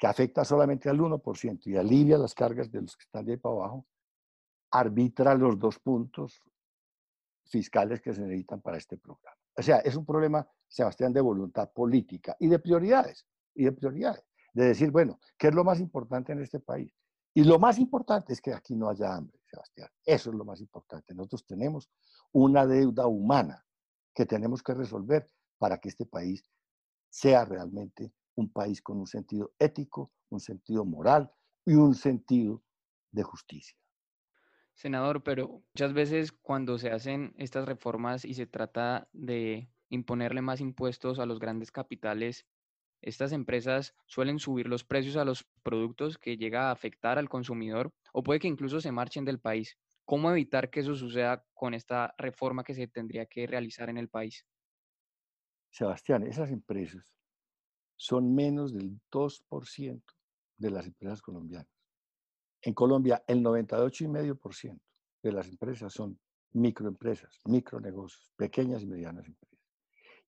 que afecta solamente al 1% y alivia las cargas de los que están de ahí para abajo, arbitra los dos puntos fiscales que se necesitan para este programa. O sea, es un problema, Sebastián, de voluntad política y de prioridades, y de prioridades. De decir, bueno, ¿qué es lo más importante en este país? Y lo más importante es que aquí no haya hambre, Sebastián. Eso es lo más importante. Nosotros tenemos una deuda humana que tenemos que resolver para que este país sea realmente un país con un sentido ético, un sentido moral y un sentido de justicia. Senador, pero muchas veces cuando se hacen estas reformas y se trata de imponerle más impuestos a los grandes capitales, estas empresas suelen subir los precios a los productos que llega a afectar al consumidor o puede que incluso se marchen del país. ¿Cómo evitar que eso suceda con esta reforma que se tendría que realizar en el país? Sebastián, esas empresas son menos del 2% de las empresas colombianas. En Colombia, el 98,5% de las empresas son microempresas, micronegocios, pequeñas y medianas empresas.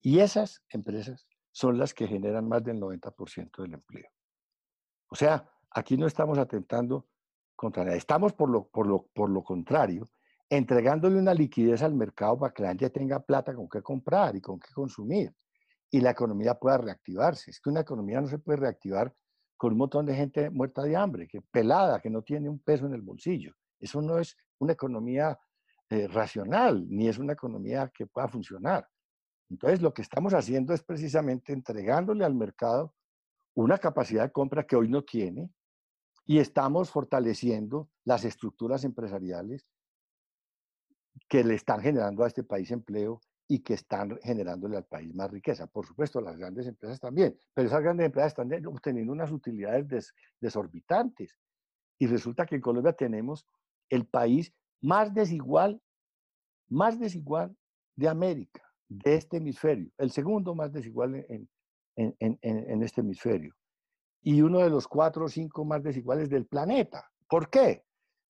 Y esas empresas son las que generan más del 90% del empleo. O sea, aquí no estamos atentando contra nada. Estamos, por lo, por lo, por lo contrario, entregándole una liquidez al mercado para que la gente tenga plata con qué comprar y con qué consumir y la economía pueda reactivarse. Es que una economía no se puede reactivar con un montón de gente muerta de hambre, que pelada, que no tiene un peso en el bolsillo. Eso no es una economía eh, racional, ni es una economía que pueda funcionar. Entonces, lo que estamos haciendo es precisamente entregándole al mercado una capacidad de compra que hoy no tiene y estamos fortaleciendo las estructuras empresariales que le están generando a este país empleo y que están generándole al país más riqueza. Por supuesto, las grandes empresas también, pero esas grandes empresas están obteniendo unas utilidades desorbitantes. Y resulta que en Colombia tenemos el país más desigual, más desigual de América, de este hemisferio, el segundo más desigual en, en, en, este hemisferio. Y uno de los cuatro o cinco más desiguales del planeta. ¿Por qué?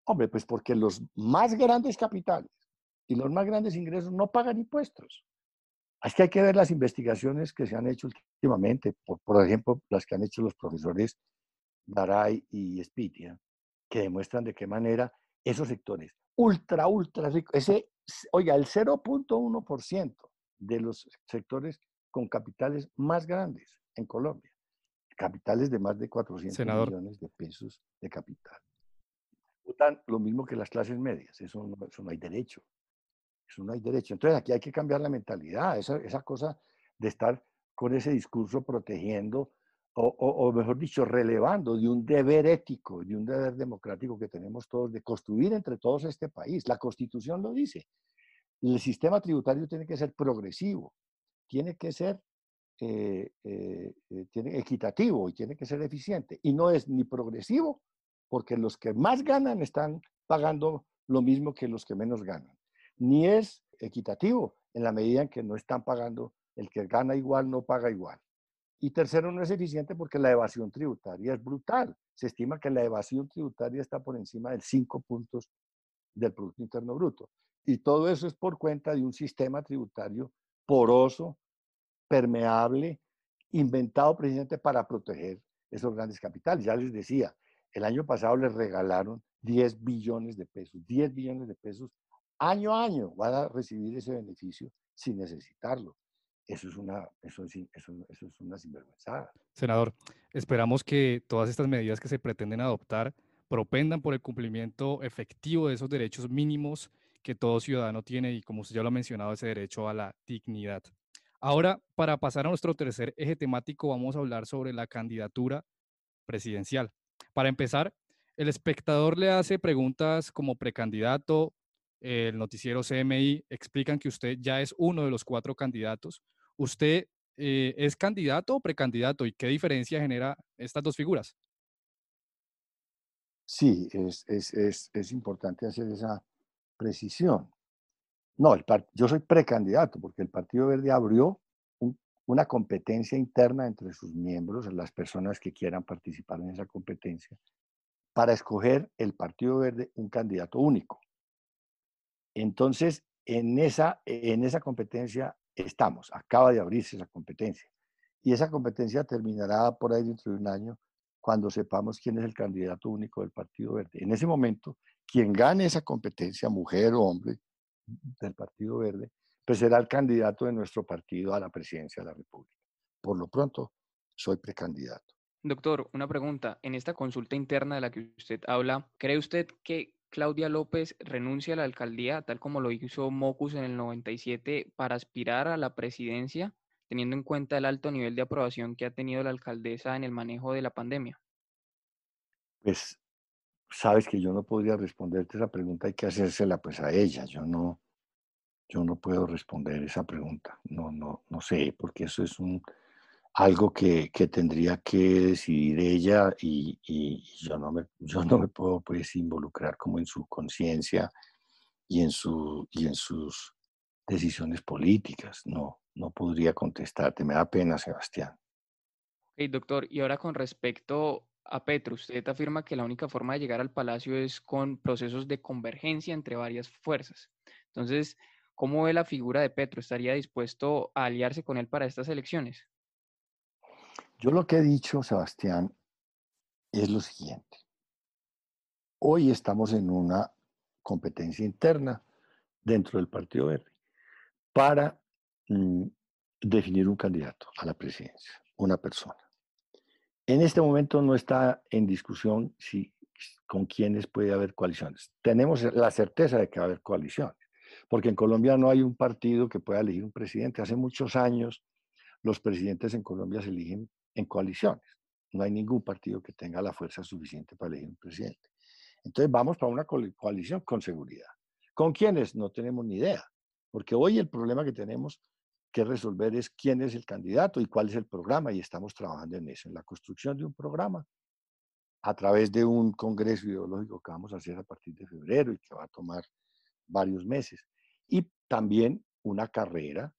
Hombre, pues porque los más grandes capitales y los más grandes ingresos no pagan impuestos. Es que hay que ver las investigaciones que se han hecho últimamente, por, por ejemplo, las que han hecho los profesores Daray y Spitia, que demuestran de qué manera esos sectores ultra, ultra ricos, ese, oiga, el 0.1% de los sectores con capitales más grandes en Colombia, capitales de más de 400 millones de pesos de capital. Lo mismo que las clases medias, eso eso no hay derecho. Eso no hay derecho. Entonces aquí hay que cambiar la mentalidad, esa, esa cosa de estar con ese discurso protegiendo o, o, mejor dicho, relevando de un deber ético, de un deber democrático que tenemos todos de construir entre todos este país. La constitución lo dice. El sistema tributario tiene que ser progresivo, tiene que ser eh, eh, eh, tiene, equitativo y tiene que ser eficiente. Y no es ni progresivo, porque los que más ganan están pagando lo mismo que los que menos ganan ni es equitativo en la medida en que no están pagando, el que gana igual no paga igual. Y tercero, no es eficiente porque la evasión tributaria es brutal. Se estima que la evasión tributaria está por encima del 5 puntos del Producto Interno Bruto. Y todo eso es por cuenta de un sistema tributario poroso, permeable, inventado precisamente para proteger esos grandes capitales. Ya les decía, el año pasado les regalaron 10 billones de pesos, 10 billones de pesos año a año van a recibir ese beneficio sin necesitarlo. Eso es una, eso es, eso, eso es una sinvergüenzada. Senador, esperamos que todas estas medidas que se pretenden adoptar propendan por el cumplimiento efectivo de esos derechos mínimos que todo ciudadano tiene y, como usted ya lo ha mencionado, ese derecho a la dignidad. Ahora, para pasar a nuestro tercer eje temático, vamos a hablar sobre la candidatura presidencial. Para empezar, el espectador le hace preguntas como precandidato, el noticiero CMI explican que usted ya es uno de los cuatro candidatos. ¿Usted eh, es candidato o precandidato y qué diferencia genera estas dos figuras? Sí, es, es, es, importante hacer esa precisión. No, yo soy precandidato porque el Partido Verde abrió una competencia interna entre sus miembros, las personas que quieran participar en esa competencia, para escoger el Partido Verde un candidato único. Entonces, en esa, en esa competencia estamos, acaba de abrirse esa competencia. Y esa competencia terminará por ahí dentro de un año cuando sepamos quién es el candidato único del Partido Verde. En ese momento, quien gane esa competencia, mujer o hombre del Partido Verde, pues será el candidato de nuestro partido a la presidencia de la República. Por lo pronto, soy precandidato. Doctor, una pregunta. En esta consulta interna de la que usted habla, ¿cree usted que Claudia López renuncia a la alcaldía, tal como lo hizo Mocus en el 97, para aspirar a la presidencia? teniendo en cuenta el alto nivel de aprobación que ha tenido la alcaldesa en el manejo de la pandemia? Pues sabes que yo no podría responderte esa pregunta, hay que hacérsela pues a ella. Yo no, yo no puedo responder esa pregunta. No, no, no sé, porque eso es un algo que, que tendría que decidir ella y, y, yo, no me, yo no me puedo pues involucrar como en su conciencia y, en su, y en sus decisiones políticas. No, no podría contestarte. Me da pena, Sebastián. Ok, doctor. Y ahora con respecto a Petro, usted afirma que la única forma de llegar al palacio es con procesos de convergencia entre varias fuerzas. Entonces, ¿cómo ve la figura de Petro? ¿Estaría dispuesto a aliarse con él para estas elecciones? Yo lo que he dicho, Sebastián, es lo siguiente. Hoy estamos en una competencia interna dentro del Partido Verde para mm, definir un candidato a la presidencia, una persona. En este momento no está en discusión si con quiénes puede haber coaliciones. Tenemos la certeza de que va a haber coaliciones, porque en Colombia no hay un partido que pueda elegir un presidente. Hace muchos años los presidentes en Colombia se eligen en coaliciones. No hay ningún partido que tenga la fuerza suficiente para elegir un presidente. Entonces vamos para una coalición con seguridad. ¿Con quiénes? No tenemos ni idea. Porque hoy el problema que tenemos que resolver es quién es el candidato y cuál es el programa, y estamos trabajando en eso, en la construcción de un programa a través de un congreso ideológico que vamos a hacer a partir de febrero y que va a tomar varios meses. Y también una carrera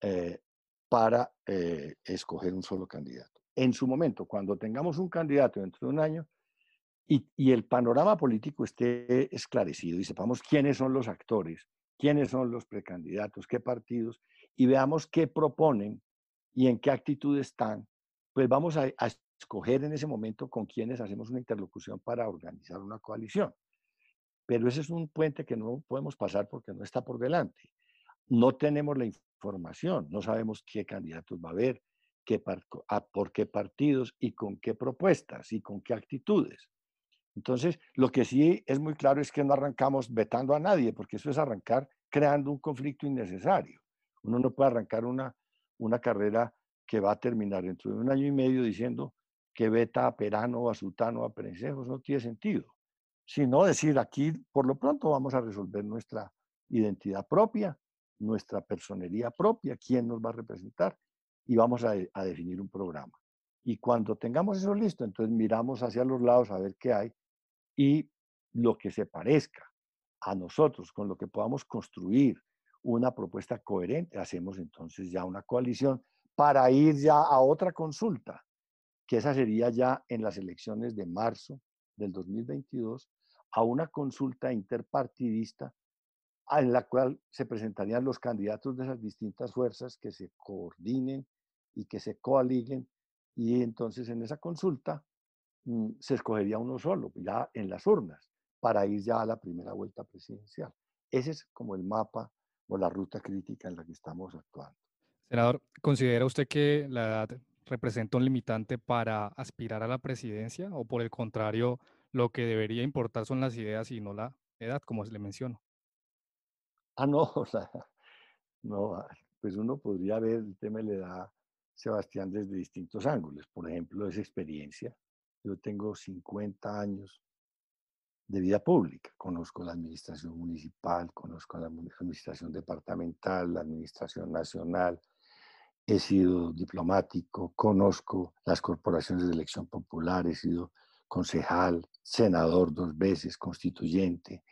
eh, para eh, escoger un solo candidato. En su momento, cuando tengamos un candidato dentro de un año y, el panorama político esté esclarecido y sepamos quiénes son los actores quiénes son los precandidatos, qué partidos, y veamos qué proponen y en qué actitud están, pues vamos a, escoger en ese momento con quiénes hacemos una interlocución para organizar una coalición. Pero ese es un puente que no podemos pasar porque no está por delante. No tenemos la información, no sabemos qué candidatos va a haber, qué por qué partidos y con qué propuestas y con qué actitudes. Entonces, lo que sí es muy claro es que no arrancamos vetando a nadie, porque eso es arrancar creando un conflicto innecesario. Uno no puede arrancar una, una carrera que va a terminar dentro de un año y medio diciendo que veta a Perano o a Sutano a Perencejos, no tiene sentido. Sino decir aquí, por lo pronto vamos a resolver nuestra identidad propia, nuestra personería propia, quién nos va a representar y vamos a, definir un programa. Y cuando tengamos eso listo, entonces miramos hacia los lados a ver qué hay y lo que se parezca a nosotros, con lo que podamos construir una propuesta coherente, hacemos entonces ya una coalición para ir ya a otra consulta, que esa sería ya en las elecciones de marzo del 2022, a una consulta interpartidista en la cual se presentarían los candidatos de esas distintas fuerzas que se coordinen y que se coaliguen y entonces en esa consulta mm, se escogería uno solo, ya en las urnas, para ir ya a la primera vuelta presidencial. Ese es como el mapa o la ruta crítica en la que estamos actuando. Senador, ¿considera usted que la edad representa un limitante para aspirar a la presidencia o por el contrario, lo que debería importar son las ideas y no la edad, como le menciono? Ah, no, o sea, no, ah, pues uno podría ver el tema de la edad, Sebastián, desde distintos ángulos. Por ejemplo, esa experiencia. Yo tengo 50 años de vida pública. Conozco la administración municipal, conozco la administración departamental, la administración nacional, he sido diplomático, conozco las corporaciones de elección popular, he sido concejal, senador dos veces, constituyente,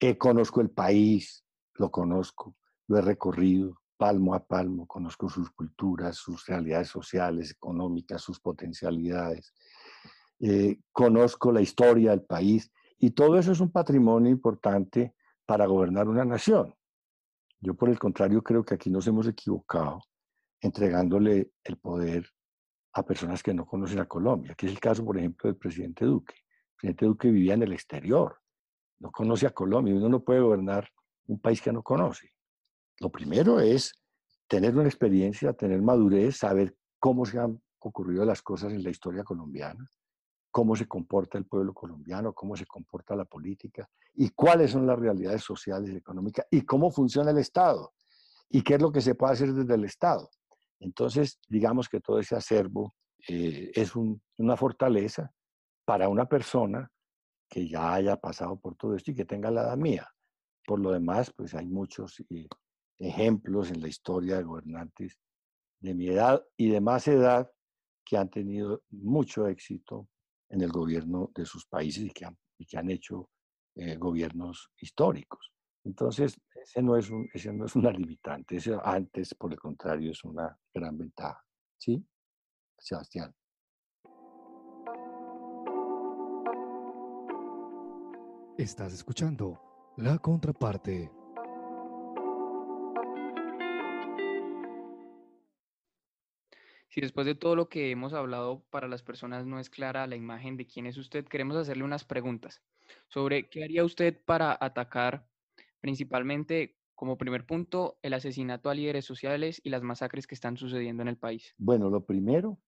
eh, conozco el país, lo conozco, lo he recorrido palmo a palmo, conozco sus culturas, sus realidades sociales, económicas, sus potencialidades, eh, conozco la historia del país y todo eso es un patrimonio importante para gobernar una nación. Yo por el contrario creo que aquí nos hemos equivocado entregándole el poder a personas que no conocen a Colombia, que es el caso, por ejemplo, del presidente Duque. El presidente Duque vivía en el exterior, no conoce a Colombia, uno no puede gobernar un país que no conoce. Lo primero es tener una experiencia, tener madurez, saber cómo se han ocurrido las cosas en la historia colombiana, cómo se comporta el pueblo colombiano, cómo se comporta la política y cuáles son las realidades sociales y económicas y cómo funciona el Estado y qué es lo que se puede hacer desde el Estado. Entonces, digamos que todo ese acervo eh, es una fortaleza para una persona que ya haya pasado por todo esto y que tenga la edad mía. Por lo demás, pues hay muchos eh, ejemplos en la historia de gobernantes de mi edad y de más edad que han tenido mucho éxito en el gobierno de sus países y que han, y que han hecho eh, gobiernos históricos. Entonces, ese no, es un, ese no es una limitante, ese antes, por el contrario, es una gran ventaja. ¿Sí? Sebastián. Estás escuchando la contraparte. Si después de todo lo que hemos hablado para las personas no es clara la imagen de quién es usted, queremos hacerle unas preguntas sobre qué haría usted para atacar principalmente como primer punto el asesinato a líderes sociales y las masacres que están sucediendo en el país. Bueno, lo primero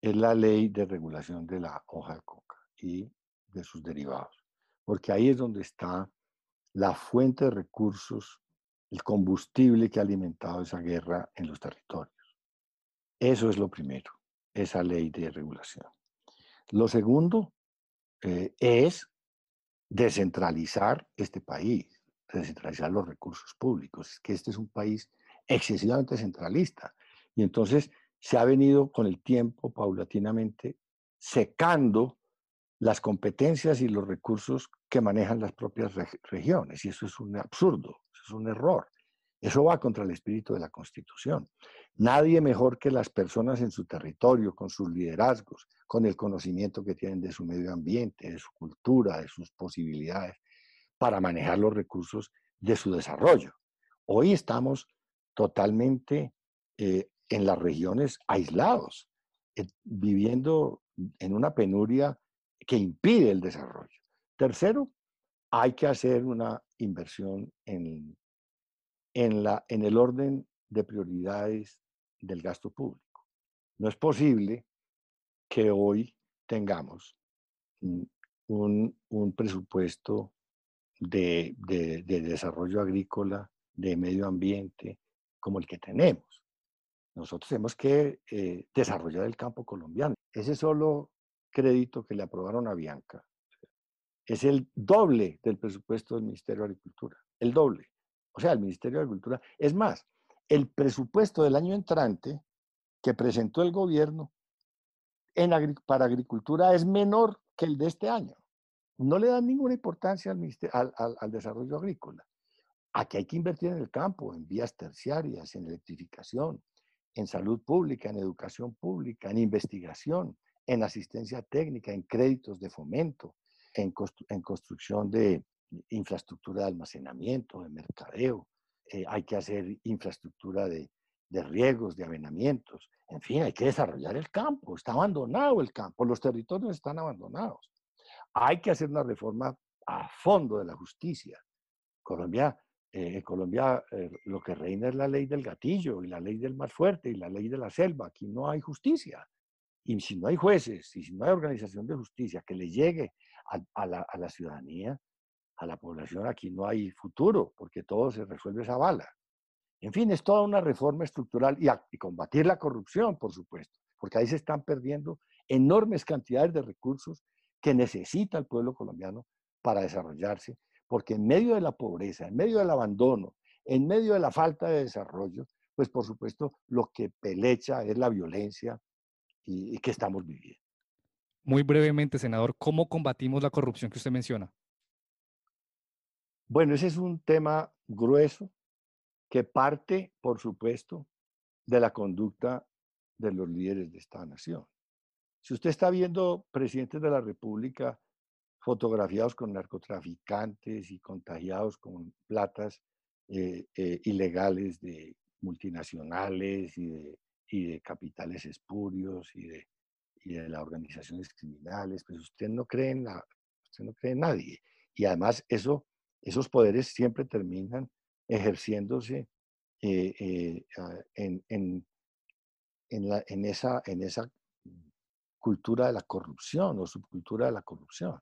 es la ley de regulación de la hoja de coca y de sus derivados, porque ahí es donde está la fuente de recursos, el combustible que ha alimentado esa guerra en los territorios. Eso es lo primero, esa ley de regulación. Lo segundo eh, es descentralizar este país, descentralizar los recursos públicos. Es que este es un país excesivamente centralista. Y entonces se ha venido con el tiempo paulatinamente secando las competencias y los recursos que manejan las propias regiones. Y eso es un absurdo, es un error. Eso va contra el espíritu de la Constitución. Nadie mejor que las personas en su territorio, con sus liderazgos, con el conocimiento que tienen de su medio ambiente, de su cultura, de sus posibilidades, para manejar los recursos de su desarrollo. Hoy estamos totalmente eh, en las regiones aislados, eh, viviendo en una penuria que impide el desarrollo. Tercero, hay que hacer una inversión en en, la, en el orden de prioridades del gasto público. No es posible que hoy tengamos un, un presupuesto de, de, desarrollo agrícola, de medio ambiente, como el que tenemos. Nosotros tenemos que eh, desarrollar el campo colombiano. Ese solo crédito que le aprobaron a Bianca es el doble del presupuesto del Ministerio de Agricultura, el doble o sea, el Ministerio de Agricultura. Es más, el presupuesto del año entrante que presentó el gobierno en para agricultura es menor que el de este año. No le dan ninguna importancia al, al, desarrollo agrícola. Aquí hay que invertir en el campo, en vías terciarias, en electrificación, en salud pública, en educación pública, en investigación, en asistencia técnica, en créditos de fomento, en, construcción de, infraestructura de almacenamiento, de mercadeo, eh, hay que hacer infraestructura de, riegos, de avenamientos, En fin, hay que desarrollar el campo, está abandonado el campo, los territorios están abandonados. Hay que hacer una reforma a fondo de la justicia. Colombia, eh, Colombia eh, lo que reina es la ley del gatillo y la ley del más fuerte y la ley de la selva. Aquí no hay justicia. Y si no hay jueces y si no hay organización de justicia que le llegue a, la, a la ciudadanía, a la población, aquí no hay futuro, porque todo se resuelve esa bala. En fin, es toda una reforma estructural y, combatir la corrupción, por supuesto, porque ahí se están perdiendo enormes cantidades de recursos que necesita el pueblo colombiano para desarrollarse, porque en medio de la pobreza, en medio del abandono, en medio de la falta de desarrollo, pues por supuesto lo que pelecha es la violencia y, y que estamos viviendo. Muy brevemente, senador, ¿cómo combatimos la corrupción que usted menciona? Bueno, ese es un tema grueso que parte, por supuesto, de la conducta de los líderes de esta nación. Si usted está viendo presidentes de la República fotografiados con narcotraficantes y contagiados con platas eh, eh, ilegales de multinacionales y de, y de capitales espurios y de, y de las organizaciones criminales, pues usted no cree en la, usted no cree en nadie. Y además eso esos poderes siempre terminan ejerciéndose eh, eh, ah, en, en, esa, en esa cultura de la corrupción o subcultura de la corrupción.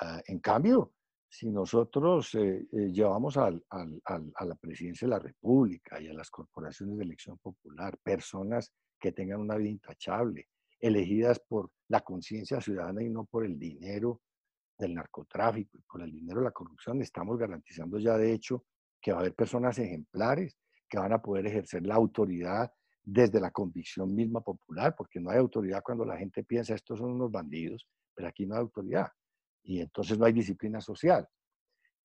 Ah, en cambio, si nosotros eh, llevamos a la presidencia de la República y a las corporaciones de elección popular personas que tengan una vida intachable, elegidas por la conciencia ciudadana y no por el dinero del narcotráfico y por el dinero de la corrupción, estamos garantizando ya de hecho que va a haber personas ejemplares que van a poder ejercer la autoridad desde la convicción misma popular, porque no hay autoridad cuando la gente piensa estos son unos bandidos, pero aquí no hay autoridad y entonces no hay disciplina social.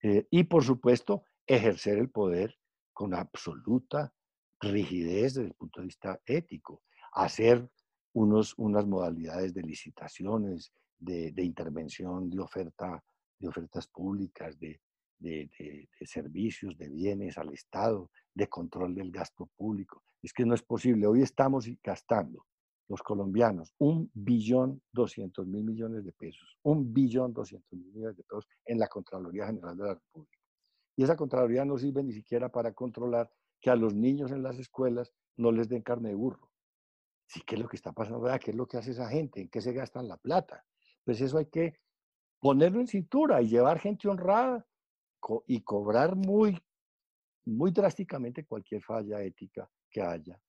Eh, y por supuesto, ejercer el poder con absoluta rigidez desde el punto de vista ético, hacer unos, unas modalidades de licitaciones, de, intervención de, oferta, de ofertas públicas, de, de, servicios, de bienes al Estado, de control del gasto público. Es que no es posible. Hoy estamos gastando los colombianos un billón doscientos mil millones de pesos, un billón doscientos mil millones de pesos en la Contraloría General de la República. Y esa Contraloría no sirve ni siquiera para controlar que a los niños en las escuelas no les den carne de burro. Sí, ¿qué es lo que está pasando? ¿Qué es lo que hace esa gente? ¿En qué se gastan la plata? pues eso hay que ponerlo en cintura y llevar gente honrada y cobrar muy, muy drásticamente cualquier falla ética que haya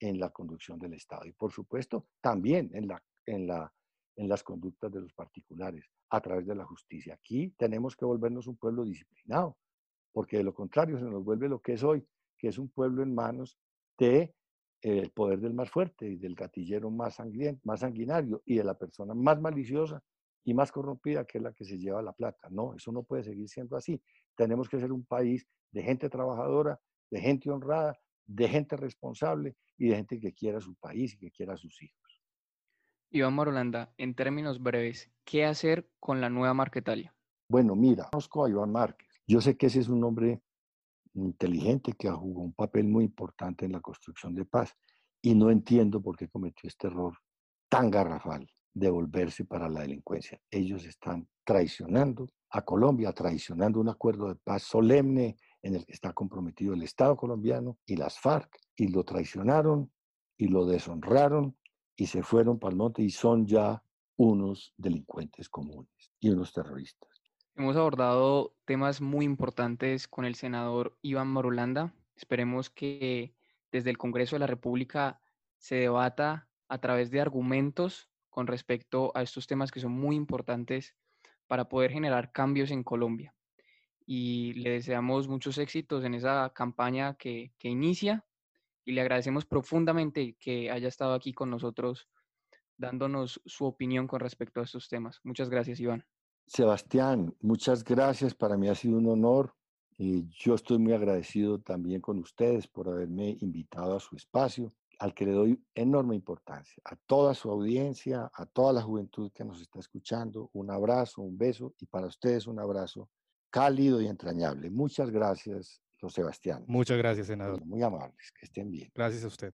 en la conducción del Estado. Y por supuesto, también en, la, en, la, en las conductas de los particulares a través de la justicia. Aquí tenemos que volvernos un pueblo disciplinado, porque de lo contrario se nos vuelve lo que es hoy, que es un pueblo en manos de el poder del más fuerte y del gatillero más más sanguinario y de la persona más maliciosa y más corrompida que es la que se lleva la plata. No, eso no puede seguir siendo así. Tenemos que ser un país de gente trabajadora, de gente honrada, de gente responsable y de gente que quiera su país y que quiera a sus hijos. Iván Marolanda, en términos breves, ¿qué hacer con la nueva Marquetalia? Bueno, mira, conozco a Iván Márquez. Yo sé que ese es un hombre inteligente que jugado un papel muy importante en la construcción de paz. Y no entiendo por qué cometió este error tan garrafal de volverse para la delincuencia. Ellos están traicionando a Colombia, traicionando un acuerdo de paz solemne en el que está comprometido el Estado colombiano y las FARC, y lo traicionaron y lo deshonraron y se fueron para el monte y son ya unos delincuentes comunes y unos terroristas. Hemos abordado temas muy importantes con el senador Iván Marulanda. Esperemos que desde el Congreso de la República se debata a través de argumentos con respecto a estos temas que son muy importantes para poder generar cambios en Colombia. Y le deseamos muchos éxitos en esa campaña que, que inicia y le agradecemos profundamente que haya estado aquí con nosotros dándonos su opinión con respecto a estos temas. Muchas gracias, Iván. Sebastián, muchas gracias. Para mí ha sido un honor. y yo estoy muy agradecido también con ustedes por haberme invitado a su espacio, al que le doy enorme importancia. A toda su audiencia, a toda la juventud que nos está escuchando, un abrazo, un beso y para ustedes un abrazo cálido y entrañable. Muchas gracias, don Sebastián. Muchas gracias, senador. Muy amables, que estén bien. Gracias a usted.